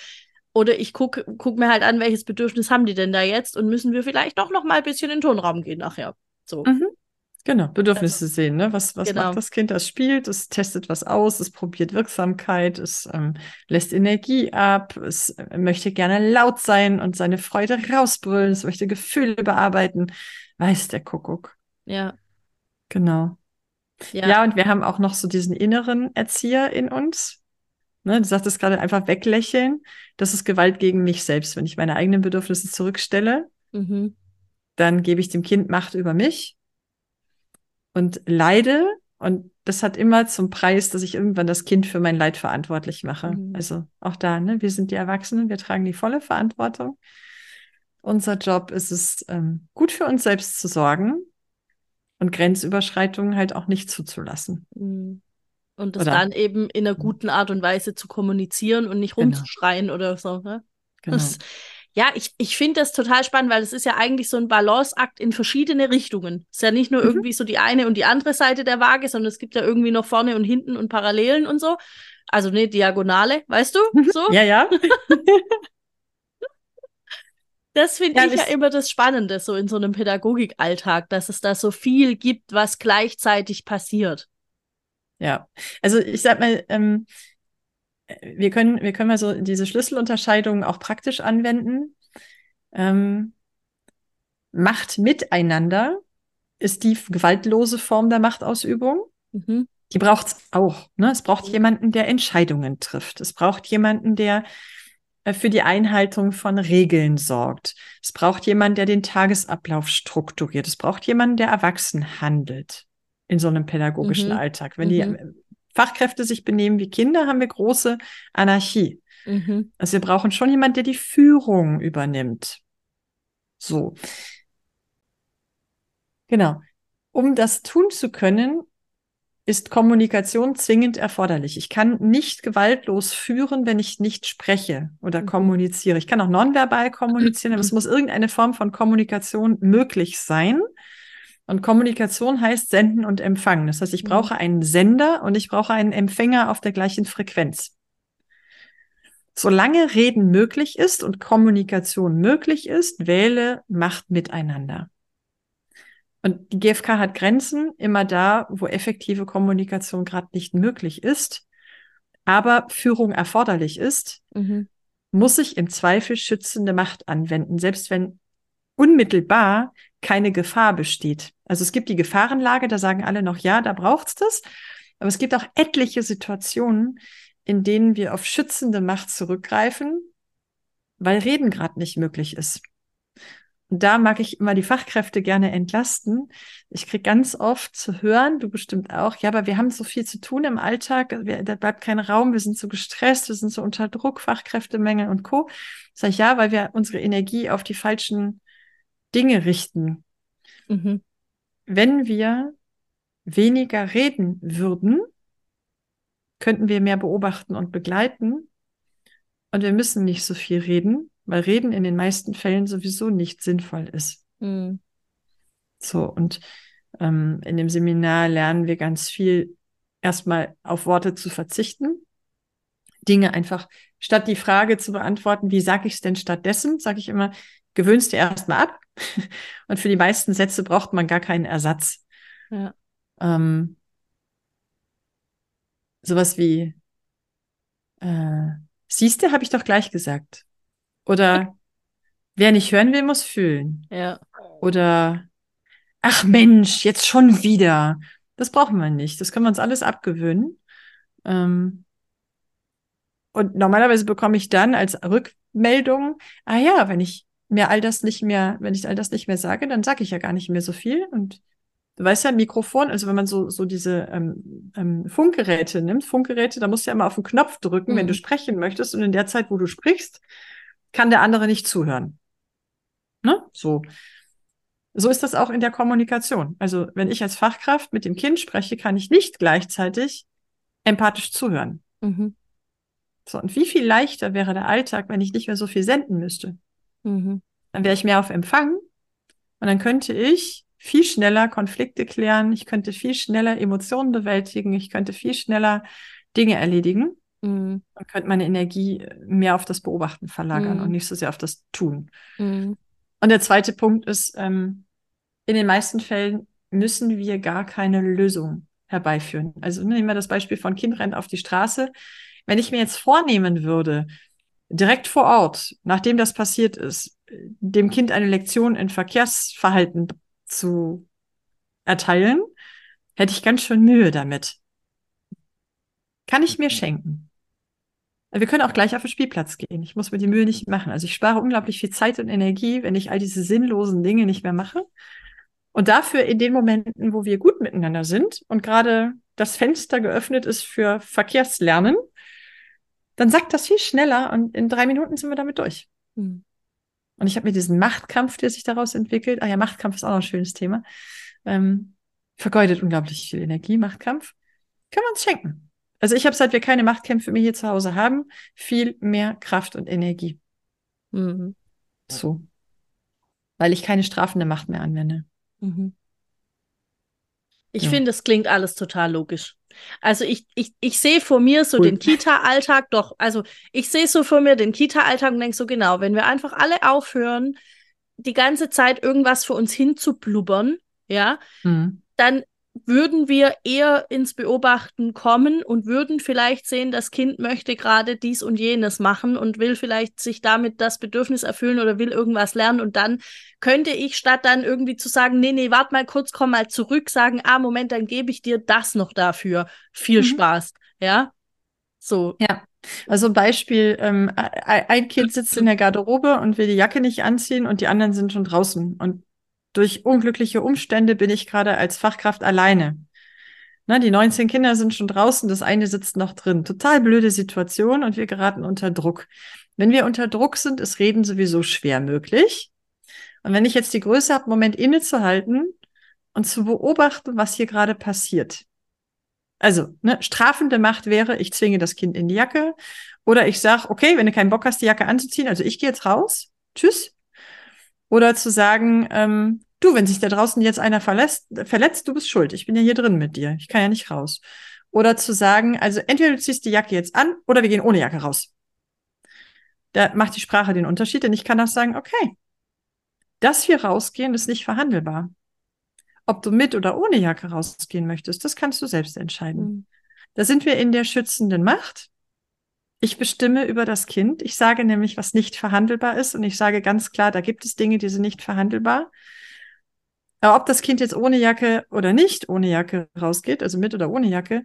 Oder ich gucke guck mir halt an, welches Bedürfnis haben die denn da jetzt und müssen wir vielleicht doch noch mal ein bisschen in den Tonraum gehen nachher. So. Mhm. Genau, Bedürfnisse also, sehen. Ne? Was, was genau. macht das Kind? Das spielt, es testet was aus, es probiert Wirksamkeit, es ähm, lässt Energie ab, es äh, möchte gerne laut sein und seine Freude rausbrüllen, es möchte Gefühle bearbeiten. Weiß der Kuckuck. Ja. Genau. Ja. ja, und wir haben auch noch so diesen inneren Erzieher in uns. Ne, du sagtest gerade einfach weglächeln. Das ist Gewalt gegen mich selbst. Wenn ich meine eigenen Bedürfnisse zurückstelle, mhm. dann gebe ich dem Kind Macht über mich und leide. Und das hat immer zum Preis, dass ich irgendwann das Kind für mein Leid verantwortlich mache. Mhm. Also auch da, ne, wir sind die Erwachsenen, wir tragen die volle Verantwortung. Unser Job ist es, ähm, gut für uns selbst zu sorgen und Grenzüberschreitungen halt auch nicht zuzulassen. Mhm. Und das oder? dann eben in einer guten Art und Weise zu kommunizieren und nicht genau. rumzuschreien genau. oder so. Ne? Genau. Das, ja, ich, ich finde das total spannend, weil es ist ja eigentlich so ein Balanceakt in verschiedene Richtungen. Es ist ja nicht nur mhm. irgendwie so die eine und die andere Seite der Waage, sondern es gibt ja irgendwie noch vorne und hinten und Parallelen und so. Also ne, Diagonale, weißt du? Mhm. So? ja, ja. Das finde ja, ich ja immer das Spannende, so in so einem Pädagogikalltag, dass es da so viel gibt, was gleichzeitig passiert. Ja, also ich sag mal, ähm, wir können, wir können mal so diese Schlüsselunterscheidungen auch praktisch anwenden. Ähm, Macht miteinander ist die gewaltlose Form der Machtausübung. Mhm. Die braucht es auch. Ne? Es braucht jemanden, der Entscheidungen trifft. Es braucht jemanden, der für die Einhaltung von Regeln sorgt. Es braucht jemanden, der den Tagesablauf strukturiert. Es braucht jemanden, der erwachsen handelt in so einem pädagogischen mhm. Alltag. Wenn mhm. die Fachkräfte sich benehmen wie Kinder, haben wir große Anarchie. Mhm. Also wir brauchen schon jemanden, der die Führung übernimmt. So. Genau. Um das tun zu können, ist Kommunikation zwingend erforderlich. Ich kann nicht gewaltlos führen, wenn ich nicht spreche oder mhm. kommuniziere. Ich kann auch nonverbal kommunizieren, aber es muss irgendeine Form von Kommunikation möglich sein. Und Kommunikation heißt senden und empfangen. Das heißt, ich mhm. brauche einen Sender und ich brauche einen Empfänger auf der gleichen Frequenz. Solange Reden möglich ist und Kommunikation möglich ist, wähle Macht miteinander. Und die GfK hat Grenzen immer da, wo effektive Kommunikation gerade nicht möglich ist, aber Führung erforderlich ist, mhm. muss ich im Zweifel schützende Macht anwenden, selbst wenn unmittelbar keine Gefahr besteht. Also es gibt die Gefahrenlage, da sagen alle noch, ja, da braucht's das. Aber es gibt auch etliche Situationen, in denen wir auf schützende Macht zurückgreifen, weil Reden gerade nicht möglich ist. Und da mag ich immer die Fachkräfte gerne entlasten. Ich krieg ganz oft zu hören, du bestimmt auch, ja, aber wir haben so viel zu tun im Alltag, wir, da bleibt kein Raum, wir sind so gestresst, wir sind so unter Druck, Fachkräftemangel und Co. Sag ich ja, weil wir unsere Energie auf die falschen Dinge richten. Mhm. Wenn wir weniger reden würden, könnten wir mehr beobachten und begleiten. Und wir müssen nicht so viel reden, weil Reden in den meisten Fällen sowieso nicht sinnvoll ist. Mhm. So, und ähm, in dem Seminar lernen wir ganz viel, erstmal auf Worte zu verzichten. Dinge einfach, statt die Frage zu beantworten, wie sage ich es denn stattdessen, sage ich immer, gewöhnst dir erstmal ab. Und für die meisten Sätze braucht man gar keinen Ersatz. Ja. Ähm, sowas wie, äh, siehste, habe ich doch gleich gesagt. Oder wer nicht hören will, muss fühlen. Ja. Oder ach Mensch, jetzt schon wieder. Das brauchen wir nicht. Das können wir uns alles abgewöhnen. Ähm, und normalerweise bekomme ich dann als Rückmeldung, ah ja, wenn ich mir all das nicht mehr, wenn ich all das nicht mehr sage, dann sage ich ja gar nicht mehr so viel. Und du weißt ja, Mikrofon, also wenn man so, so diese ähm, ähm, Funkgeräte nimmt, Funkgeräte, da musst du ja immer auf den Knopf drücken, mhm. wenn du mhm. sprechen möchtest. Und in der Zeit, wo du sprichst, kann der andere nicht zuhören. Ne? So. So ist das auch in der Kommunikation. Also wenn ich als Fachkraft mit dem Kind spreche, kann ich nicht gleichzeitig empathisch zuhören. Mhm. So, und wie viel leichter wäre der Alltag, wenn ich nicht mehr so viel senden müsste? Mhm. Dann wäre ich mehr auf Empfang und dann könnte ich viel schneller Konflikte klären, ich könnte viel schneller Emotionen bewältigen, ich könnte viel schneller Dinge erledigen mhm. und könnte meine Energie mehr auf das Beobachten verlagern mhm. und nicht so sehr auf das Tun. Mhm. Und der zweite Punkt ist, ähm, in den meisten Fällen müssen wir gar keine Lösung herbeiführen. Also nehmen wir das Beispiel von Kind rennt auf die Straße. Wenn ich mir jetzt vornehmen würde, direkt vor Ort, nachdem das passiert ist, dem Kind eine Lektion in Verkehrsverhalten zu erteilen, hätte ich ganz schön Mühe damit. Kann ich mir schenken. Wir können auch gleich auf den Spielplatz gehen. Ich muss mir die Mühe nicht machen. Also ich spare unglaublich viel Zeit und Energie, wenn ich all diese sinnlosen Dinge nicht mehr mache. Und dafür in den Momenten, wo wir gut miteinander sind und gerade das Fenster geöffnet ist für Verkehrslernen, dann sagt das viel schneller und in drei Minuten sind wir damit durch. Mhm. Und ich habe mir diesen Machtkampf, der sich daraus entwickelt, ah ja, Machtkampf ist auch noch ein schönes Thema, ähm, vergeudet unglaublich viel Energie, Machtkampf, können wir uns schenken. Also ich habe, seit wir keine Machtkämpfe mehr hier zu Hause haben, viel mehr Kraft und Energie. Mhm. So. Weil ich keine strafende Macht mehr anwende. Mhm. Ich ja. finde, es klingt alles total logisch. Also ich, ich, ich sehe vor mir so cool. den Kita-Alltag, doch, also ich sehe so vor mir den Kita-Alltag und denke so, genau, wenn wir einfach alle aufhören, die ganze Zeit irgendwas für uns hinzublubbern, ja, mhm. dann würden wir eher ins Beobachten kommen und würden vielleicht sehen, das Kind möchte gerade dies und jenes machen und will vielleicht sich damit das Bedürfnis erfüllen oder will irgendwas lernen und dann könnte ich statt dann irgendwie zu sagen, nee, nee, warte mal kurz, komm mal zurück, sagen, ah, Moment, dann gebe ich dir das noch dafür. Viel mhm. Spaß, ja? So. Ja. Also Beispiel, ähm, ein Kind sitzt in der Garderobe und will die Jacke nicht anziehen und die anderen sind schon draußen und durch unglückliche Umstände bin ich gerade als Fachkraft alleine. Na, die 19 Kinder sind schon draußen, das eine sitzt noch drin. Total blöde Situation und wir geraten unter Druck. Wenn wir unter Druck sind, ist Reden sowieso schwer möglich. Und wenn ich jetzt die Größe habe, Moment innezuhalten und zu beobachten, was hier gerade passiert. Also, ne, strafende Macht wäre, ich zwinge das Kind in die Jacke oder ich sage, okay, wenn du keinen Bock hast, die Jacke anzuziehen, also ich gehe jetzt raus, tschüss. Oder zu sagen, ähm, Du, wenn sich da draußen jetzt einer verlässt, verletzt, du bist schuld. Ich bin ja hier drin mit dir. Ich kann ja nicht raus. Oder zu sagen, also entweder du ziehst die Jacke jetzt an oder wir gehen ohne Jacke raus. Da macht die Sprache den Unterschied, denn ich kann auch sagen, okay, dass wir rausgehen, ist nicht verhandelbar. Ob du mit oder ohne Jacke rausgehen möchtest, das kannst du selbst entscheiden. Mhm. Da sind wir in der schützenden Macht. Ich bestimme über das Kind. Ich sage nämlich, was nicht verhandelbar ist. Und ich sage ganz klar, da gibt es Dinge, die sind nicht verhandelbar. Aber ob das Kind jetzt ohne Jacke oder nicht ohne Jacke rausgeht, also mit oder ohne Jacke,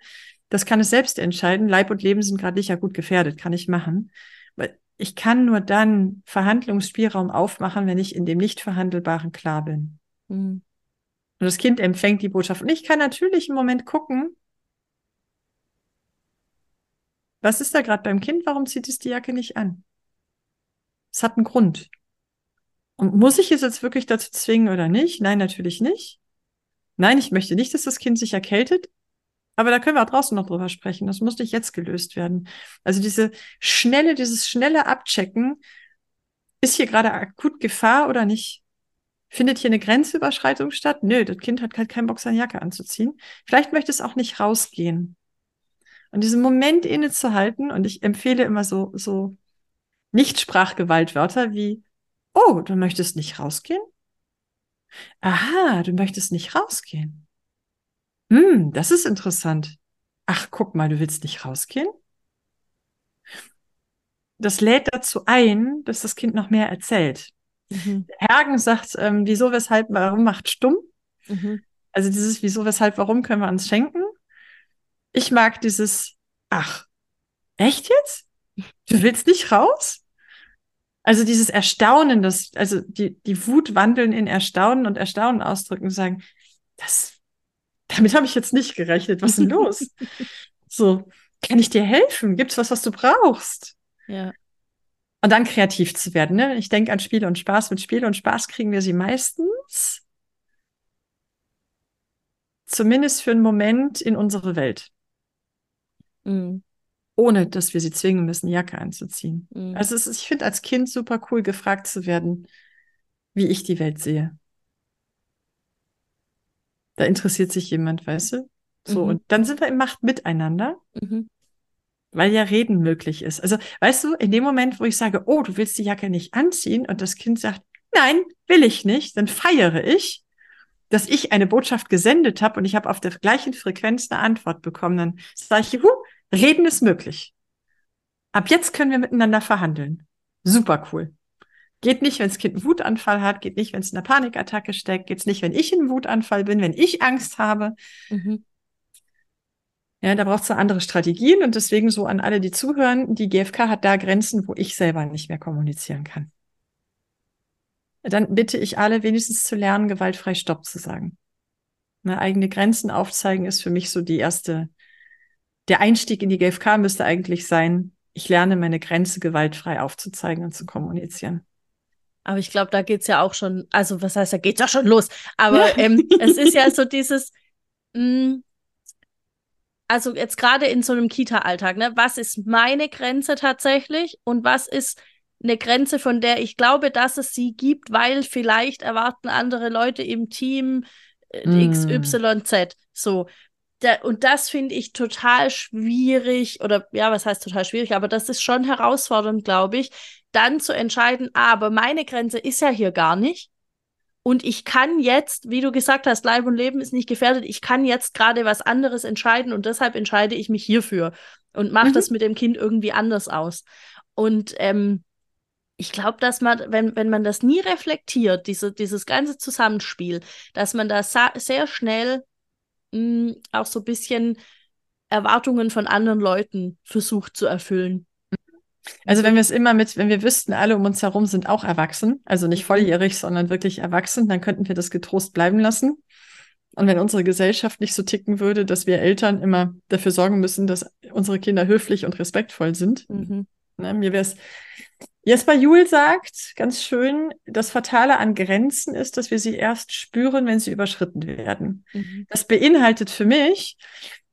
das kann es selbst entscheiden. Leib und Leben sind gerade nicht ja gut gefährdet, kann ich machen. Ich kann nur dann Verhandlungsspielraum aufmachen, wenn ich in dem nicht verhandelbaren klar bin. Mhm. Und das Kind empfängt die Botschaft. Und ich kann natürlich im Moment gucken, was ist da gerade beim Kind? Warum zieht es die Jacke nicht an? Es hat einen Grund. Und muss ich es jetzt wirklich dazu zwingen oder nicht? Nein, natürlich nicht. Nein, ich möchte nicht, dass das Kind sich erkältet. Aber da können wir auch draußen noch drüber sprechen. Das muss nicht jetzt gelöst werden. Also diese schnelle, dieses schnelle Abchecken, ist hier gerade akut Gefahr oder nicht? Findet hier eine Grenzüberschreitung statt? Nö, das Kind hat halt keinen Bock, seine Jacke anzuziehen. Vielleicht möchte es auch nicht rausgehen. Und diesen Moment innezuhalten, und ich empfehle immer so, so Nichtsprachgewaltwörter wie Oh, du möchtest nicht rausgehen? Aha, du möchtest nicht rausgehen. Hm, das ist interessant. Ach, guck mal, du willst nicht rausgehen? Das lädt dazu ein, dass das Kind noch mehr erzählt. Mhm. Hergen sagt, ähm, wieso, weshalb, warum macht stumm. Mhm. Also dieses wieso, weshalb, warum können wir uns schenken. Ich mag dieses, ach, echt jetzt? Du willst nicht raus? Also dieses Erstaunen, das, also die, die Wut wandeln in Erstaunen und Erstaunen ausdrücken und sagen, das, damit habe ich jetzt nicht gerechnet. Was ist denn los? so, kann ich dir helfen? Gibt's was, was du brauchst? Ja. Und dann kreativ zu werden. Ne? Ich denke an Spiele und Spaß. Mit Spiele und Spaß kriegen wir sie meistens zumindest für einen Moment in unsere Welt. Mhm ohne dass wir sie zwingen müssen, Jacke anzuziehen. Mhm. Also ist, ich finde als Kind super cool, gefragt zu werden, wie ich die Welt sehe. Da interessiert sich jemand, weißt du? So, mhm. und dann sind wir im Macht miteinander, mhm. weil ja Reden möglich ist. Also, weißt du, in dem Moment, wo ich sage, oh, du willst die Jacke nicht anziehen und das Kind sagt, nein, will ich nicht, dann feiere ich, dass ich eine Botschaft gesendet habe und ich habe auf der gleichen Frequenz eine Antwort bekommen. Dann sage ich, huh, Reden ist möglich. Ab jetzt können wir miteinander verhandeln. Super cool. Geht nicht, wenn das Kind einen Wutanfall hat, geht nicht, wenn es in einer Panikattacke steckt, geht's nicht, wenn ich in einem Wutanfall bin, wenn ich Angst habe. Mhm. Ja, da braucht es andere Strategien und deswegen so an alle, die zuhören, die GfK hat da Grenzen, wo ich selber nicht mehr kommunizieren kann. Dann bitte ich alle wenigstens zu lernen, gewaltfrei Stopp zu sagen. Ne, eigene Grenzen aufzeigen ist für mich so die erste, der Einstieg in die GfK müsste eigentlich sein, ich lerne meine Grenze gewaltfrei aufzuzeigen und zu kommunizieren. Aber ich glaube, da geht's ja auch schon, also was heißt, da geht's ja schon los. Aber ähm, es ist ja so dieses, mh, mm, also jetzt gerade in so einem Kita-Alltag, ne, was ist meine Grenze tatsächlich und was ist eine Grenze, von der ich glaube, dass es sie gibt, weil vielleicht erwarten andere Leute im Team äh, mm. XYZ. So. Da, und das finde ich total schwierig, oder ja, was heißt total schwierig, aber das ist schon herausfordernd, glaube ich, dann zu entscheiden, ah, aber meine Grenze ist ja hier gar nicht. Und ich kann jetzt, wie du gesagt hast, Leib und Leben ist nicht gefährdet. Ich kann jetzt gerade was anderes entscheiden und deshalb entscheide ich mich hierfür und mache mhm. das mit dem Kind irgendwie anders aus. Und ähm, ich glaube, dass man, wenn, wenn man das nie reflektiert, diese, dieses ganze Zusammenspiel, dass man da sehr schnell mh, auch so ein bisschen Erwartungen von anderen Leuten versucht zu erfüllen. Also wenn wir es immer mit, wenn wir wüssten, alle um uns herum sind auch erwachsen, also nicht mhm. volljährig, sondern wirklich erwachsen, dann könnten wir das getrost bleiben lassen. Und wenn unsere Gesellschaft nicht so ticken würde, dass wir Eltern immer dafür sorgen müssen, dass unsere Kinder höflich und respektvoll sind. Mhm. Ne, mir wäre es. Jesper Juhl sagt ganz schön, das Fatale an Grenzen ist, dass wir sie erst spüren, wenn sie überschritten werden. Mhm. Das beinhaltet für mich,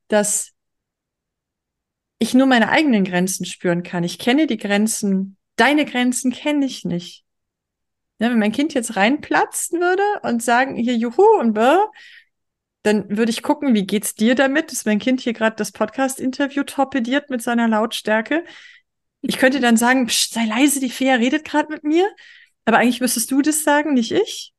dass ich nur meine eigenen Grenzen spüren kann. Ich kenne die Grenzen, deine Grenzen kenne ich nicht. Ja, wenn mein Kind jetzt reinplatzen würde und sagen, hier Juhu und bäh, dann würde ich gucken, wie geht's dir damit, dass mein Kind hier gerade das Podcast-Interview torpediert mit seiner Lautstärke. Ich könnte dann sagen, sei leise, die Fea redet gerade mit mir. Aber eigentlich müsstest du das sagen, nicht ich,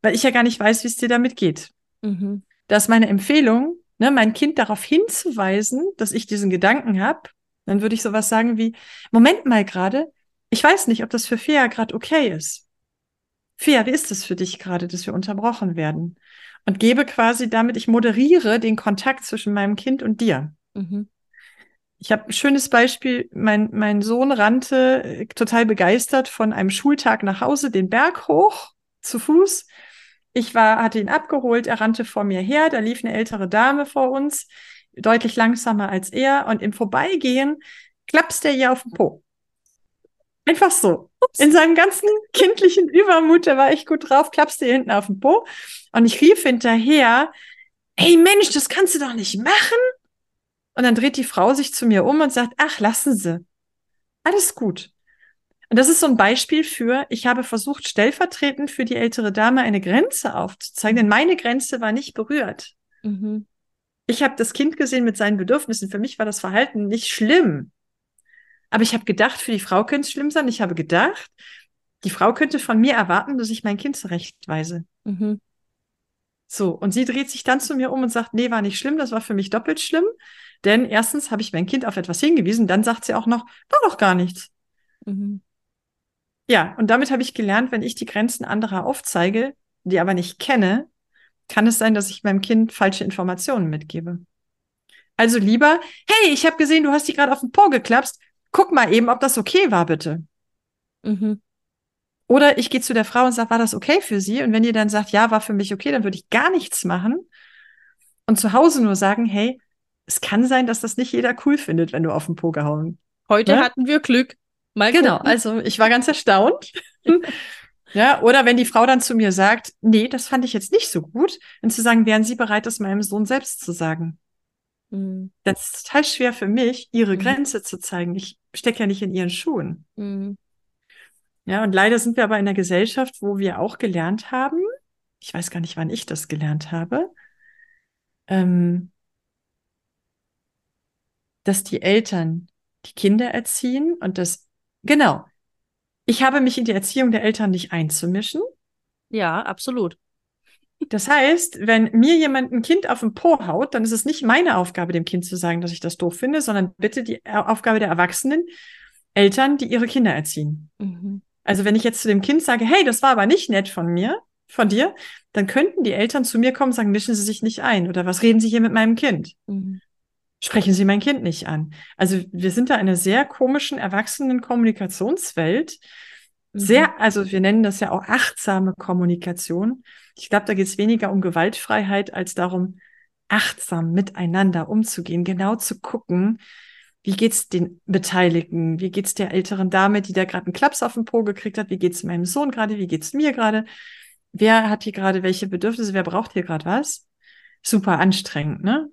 weil ich ja gar nicht weiß, wie es dir damit geht. Mhm. Das ist meine Empfehlung, ne, mein Kind darauf hinzuweisen, dass ich diesen Gedanken habe, dann würde ich sowas sagen wie, Moment mal gerade, ich weiß nicht, ob das für Fia gerade okay ist. Fia, wie ist es für dich gerade, dass wir unterbrochen werden? Und gebe quasi damit, ich moderiere den Kontakt zwischen meinem Kind und dir. Mhm. Ich habe ein schönes Beispiel. Mein, mein Sohn rannte äh, total begeistert von einem Schultag nach Hause den Berg hoch zu Fuß ich war, hatte ihn abgeholt, er rannte vor mir her, da lief eine ältere Dame vor uns, deutlich langsamer als er, und im Vorbeigehen klappst er ihr auf den Po. Einfach so. Ups. In seinem ganzen kindlichen Übermut, der war echt gut drauf, klappst ihr hinten auf den Po. Und ich rief hinterher, hey Mensch, das kannst du doch nicht machen. Und dann dreht die Frau sich zu mir um und sagt, ach, lassen Sie. Alles gut. Und das ist so ein Beispiel für, ich habe versucht, stellvertretend für die ältere Dame eine Grenze aufzuzeigen, denn meine Grenze war nicht berührt. Mhm. Ich habe das Kind gesehen mit seinen Bedürfnissen. Für mich war das Verhalten nicht schlimm. Aber ich habe gedacht, für die Frau könnte es schlimm sein. Ich habe gedacht, die Frau könnte von mir erwarten, dass ich mein Kind zurechtweise. Mhm. So, und sie dreht sich dann zu mir um und sagt, nee, war nicht schlimm, das war für mich doppelt schlimm. Denn erstens habe ich mein Kind auf etwas hingewiesen, dann sagt sie auch noch, war doch gar nichts. Mhm. Ja, und damit habe ich gelernt, wenn ich die Grenzen anderer aufzeige, die aber nicht kenne, kann es sein, dass ich meinem Kind falsche Informationen mitgebe. Also lieber, hey, ich habe gesehen, du hast die gerade auf den Po geklapst. Guck mal eben, ob das okay war, bitte. Mhm. Oder ich gehe zu der Frau und sage, war das okay für sie? Und wenn ihr dann sagt, ja, war für mich okay, dann würde ich gar nichts machen und zu Hause nur sagen, hey, es kann sein, dass das nicht jeder cool findet, wenn du auf den Po gehauen. Heute ne? hatten wir Glück. Mal genau, also ich war ganz erstaunt. ja, oder wenn die Frau dann zu mir sagt, nee, das fand ich jetzt nicht so gut, dann zu sagen, wären Sie bereit, das meinem Sohn selbst zu sagen? Mhm. Das ist total schwer für mich, ihre mhm. Grenze zu zeigen. Ich stecke ja nicht in ihren Schuhen. Mhm. Ja, und leider sind wir aber in einer Gesellschaft, wo wir auch gelernt haben, ich weiß gar nicht, wann ich das gelernt habe, ähm, dass die Eltern die Kinder erziehen und dass Genau. Ich habe mich in die Erziehung der Eltern nicht einzumischen. Ja, absolut. Das heißt, wenn mir jemand ein Kind auf den Po haut, dann ist es nicht meine Aufgabe, dem Kind zu sagen, dass ich das doof finde, sondern bitte die Aufgabe der Erwachsenen, Eltern, die ihre Kinder erziehen. Mhm. Also wenn ich jetzt zu dem Kind sage, hey, das war aber nicht nett von mir, von dir, dann könnten die Eltern zu mir kommen und sagen, mischen Sie sich nicht ein oder was reden Sie hier mit meinem Kind? Mhm. Sprechen Sie mein Kind nicht an. Also wir sind da in einer sehr komischen, erwachsenen Kommunikationswelt. Mhm. Sehr, also wir nennen das ja auch achtsame Kommunikation. Ich glaube, da geht es weniger um Gewaltfreiheit als darum, achtsam miteinander umzugehen, genau zu gucken, wie geht's den Beteiligten, wie geht's der älteren Dame, die da gerade einen Klaps auf den Po gekriegt hat, wie geht's meinem Sohn gerade, wie geht's mir gerade, wer hat hier gerade welche Bedürfnisse, wer braucht hier gerade was? Super anstrengend, ne?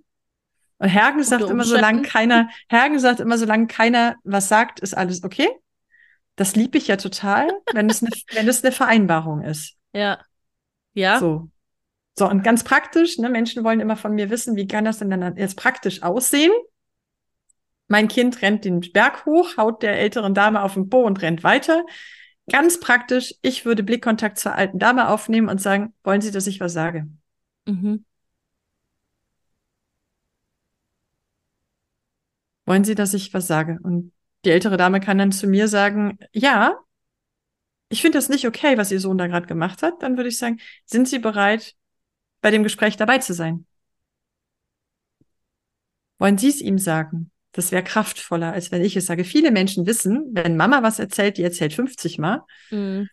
Und Hergen sagt immer, solange keiner, Hergen sagt immer, solange keiner was sagt, ist alles okay. Das liebe ich ja total, wenn es eine, wenn es eine Vereinbarung ist. Ja. Ja. So. So, und ganz praktisch, ne, Menschen wollen immer von mir wissen, wie kann das denn dann jetzt praktisch aussehen? Mein Kind rennt den Berg hoch, haut der älteren Dame auf den Po und rennt weiter. Ganz praktisch, ich würde Blickkontakt zur alten Dame aufnehmen und sagen, wollen Sie, dass ich was sage? Mhm. Wollen Sie, dass ich was sage? Und die ältere Dame kann dann zu mir sagen, ja, ich finde das nicht okay, was Ihr Sohn da gerade gemacht hat. Dann würde ich sagen, sind Sie bereit, bei dem Gespräch dabei zu sein? Wollen Sie es ihm sagen? Das wäre kraftvoller, als wenn ich es sage. Viele Menschen wissen, wenn Mama was erzählt, die erzählt 50 Mal. Mhm.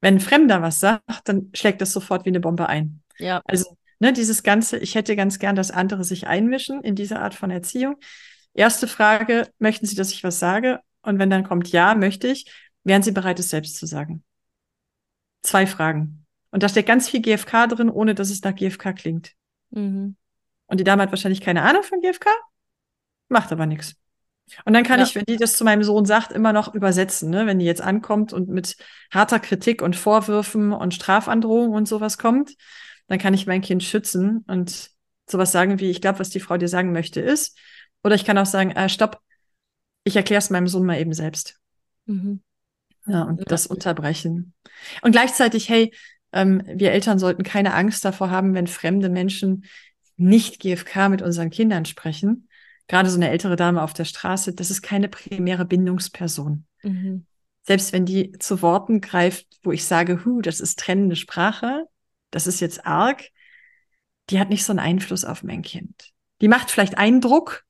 Wenn ein Fremder was sagt, dann schlägt das sofort wie eine Bombe ein. Ja. Also, ne, dieses Ganze, ich hätte ganz gern, dass andere sich einmischen in diese Art von Erziehung. Erste Frage, möchten Sie, dass ich was sage? Und wenn dann kommt ja, möchte ich, wären Sie bereit, es selbst zu sagen? Zwei Fragen. Und da steckt ganz viel GFK drin, ohne dass es nach GFK klingt. Mhm. Und die Dame hat wahrscheinlich keine Ahnung von GFK, Macht aber nichts. Und dann kann ja. ich, wenn die das zu meinem Sohn sagt, immer noch übersetzen, ne? wenn die jetzt ankommt und mit harter Kritik und Vorwürfen und Strafandrohungen und sowas kommt, dann kann ich mein Kind schützen und sowas sagen wie, ich glaube, was die Frau dir sagen möchte, ist. Oder ich kann auch sagen, äh, stopp, ich erkläre es meinem Sohn mal eben selbst. Mhm. Ja, und ja. das unterbrechen. Und gleichzeitig, hey, ähm, wir Eltern sollten keine Angst davor haben, wenn fremde Menschen nicht GFK mit unseren Kindern sprechen, gerade so eine ältere Dame auf der Straße, das ist keine primäre Bindungsperson. Mhm. Selbst wenn die zu Worten greift, wo ich sage, hu, das ist trennende Sprache, das ist jetzt arg, die hat nicht so einen Einfluss auf mein Kind. Die macht vielleicht Eindruck,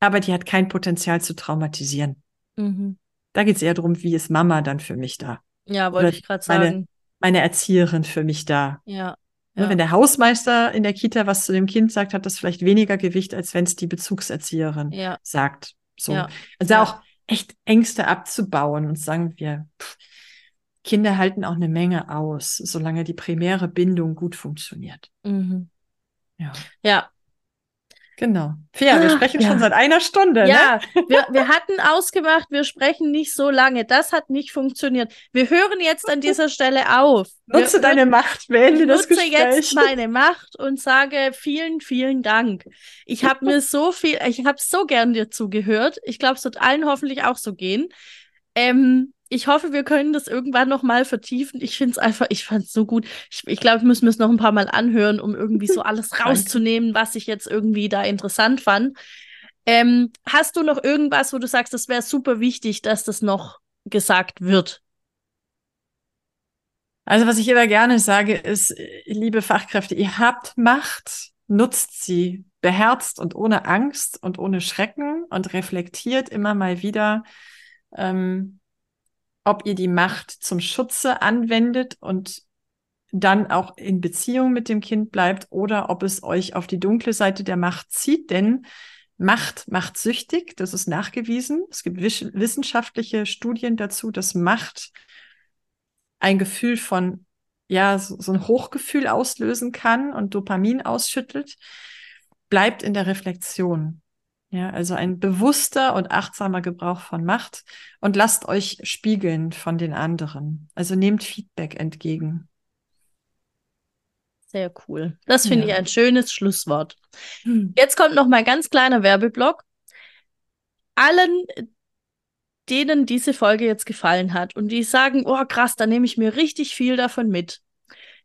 aber die hat kein Potenzial zu traumatisieren. Mhm. Da geht es eher darum, wie ist Mama dann für mich da? Ja, wollte ich gerade sagen. Meine, meine Erzieherin für mich da. Ja. Ne, ja. Wenn der Hausmeister in der Kita was zu dem Kind sagt, hat das vielleicht weniger Gewicht, als wenn es die Bezugserzieherin ja. sagt. So. Ja. Also auch echt Ängste abzubauen und sagen wir, pff, Kinder halten auch eine Menge aus, solange die primäre Bindung gut funktioniert. Mhm. Ja. Ja, Genau. Wir ah, sprechen ja. schon seit einer Stunde. Ja, ne? wir, wir hatten ausgemacht, wir sprechen nicht so lange. Das hat nicht funktioniert. Wir hören jetzt an dieser Stelle auf. Nutze wir, deine Macht, beende das Gespräch. Nutze jetzt meine Macht und sage vielen, vielen Dank. Ich habe mir so viel, ich habe so gern dir zugehört. Ich glaube, es wird allen hoffentlich auch so gehen. Ähm, ich hoffe, wir können das irgendwann noch mal vertiefen. Ich finde es einfach, ich fand es so gut. Ich, ich glaube, wir müssen es noch ein paar Mal anhören, um irgendwie so alles rauszunehmen, was ich jetzt irgendwie da interessant fand. Ähm, hast du noch irgendwas, wo du sagst, das wäre super wichtig, dass das noch gesagt wird? Also, was ich immer gerne sage, ist, liebe Fachkräfte, ihr habt Macht, nutzt sie beherzt und ohne Angst und ohne Schrecken und reflektiert immer mal wieder, ähm, ob ihr die Macht zum Schutze anwendet und dann auch in Beziehung mit dem Kind bleibt oder ob es euch auf die dunkle Seite der Macht zieht, denn Macht macht süchtig, das ist nachgewiesen. Es gibt wissenschaftliche Studien dazu, dass Macht ein Gefühl von, ja, so, so ein Hochgefühl auslösen kann und Dopamin ausschüttelt, bleibt in der Reflexion. Ja, also ein bewusster und achtsamer Gebrauch von Macht und lasst euch spiegeln von den anderen. Also nehmt Feedback entgegen. Sehr cool. Das finde ja. ich ein schönes Schlusswort. Hm. Jetzt kommt noch mal ein ganz kleiner Werbeblock. Allen, denen diese Folge jetzt gefallen hat und die sagen, oh krass, da nehme ich mir richtig viel davon mit,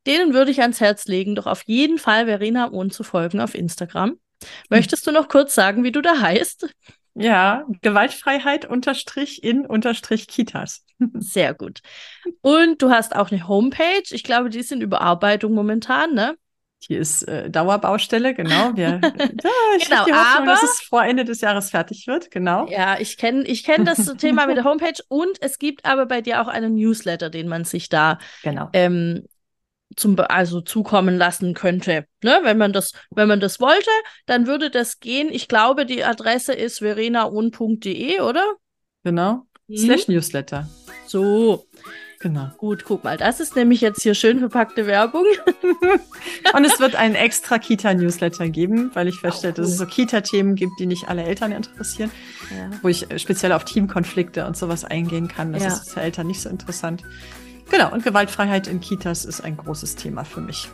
denen würde ich ans Herz legen, doch auf jeden Fall Verena Ohn zu folgen auf Instagram. Möchtest du noch kurz sagen, wie du da heißt? Ja, Gewaltfreiheit unterstrich in unterstrich Kitas. Sehr gut. Und du hast auch eine Homepage. Ich glaube, die ist in Überarbeitung momentan, ne? Die ist äh, Dauerbaustelle, genau. Wir, ja, ich Genau, die Hoffnung, aber- dass es vor Ende des Jahres fertig wird, genau. Ja, ich kenne ich kenn das Thema mit der Homepage und es gibt aber bei dir auch einen Newsletter, den man sich da Genau. ähm, zum, also zukommen lassen könnte. Ne? Wenn man das, wenn man das wollte, dann würde das gehen. Ich glaube, die Adresse ist verenaun.de, oder? Genau. Mhm. Slash Newsletter. So, Genau. gut, guck mal. Das ist nämlich jetzt hier schön verpackte Werbung. Und es wird einen extra Kita-Newsletter geben, weil ich feststelle, dass es so Kita-Themen gibt, die nicht alle Eltern interessieren, Ja. wo ich äh, speziell auf Teamkonflikte und sowas eingehen kann. Das Ja. ist für Eltern nicht so interessant. Genau, und Gewaltfreiheit in Kitas ist ein großes Thema für mich.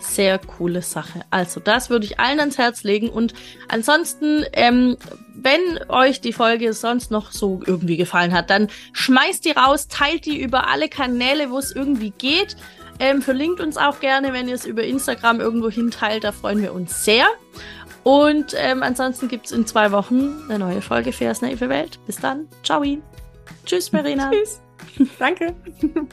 Sehr coole Sache. Also, das würde ich allen ans Herz legen. Und ansonsten, ähm, wenn euch die Folge sonst noch so irgendwie gefallen hat, dann schmeißt die raus, teilt die über alle Kanäle, wo es irgendwie geht. Ähm, verlinkt uns auch gerne, wenn ihr es über Instagram irgendwo hinteilt. Da freuen wir uns sehr. Und ähm, ansonsten gibt's in zwei Wochen eine neue Folge Fairs Naive Welt. Bis dann. Ciao. Tschüss, Verena. Tschüss. Danke.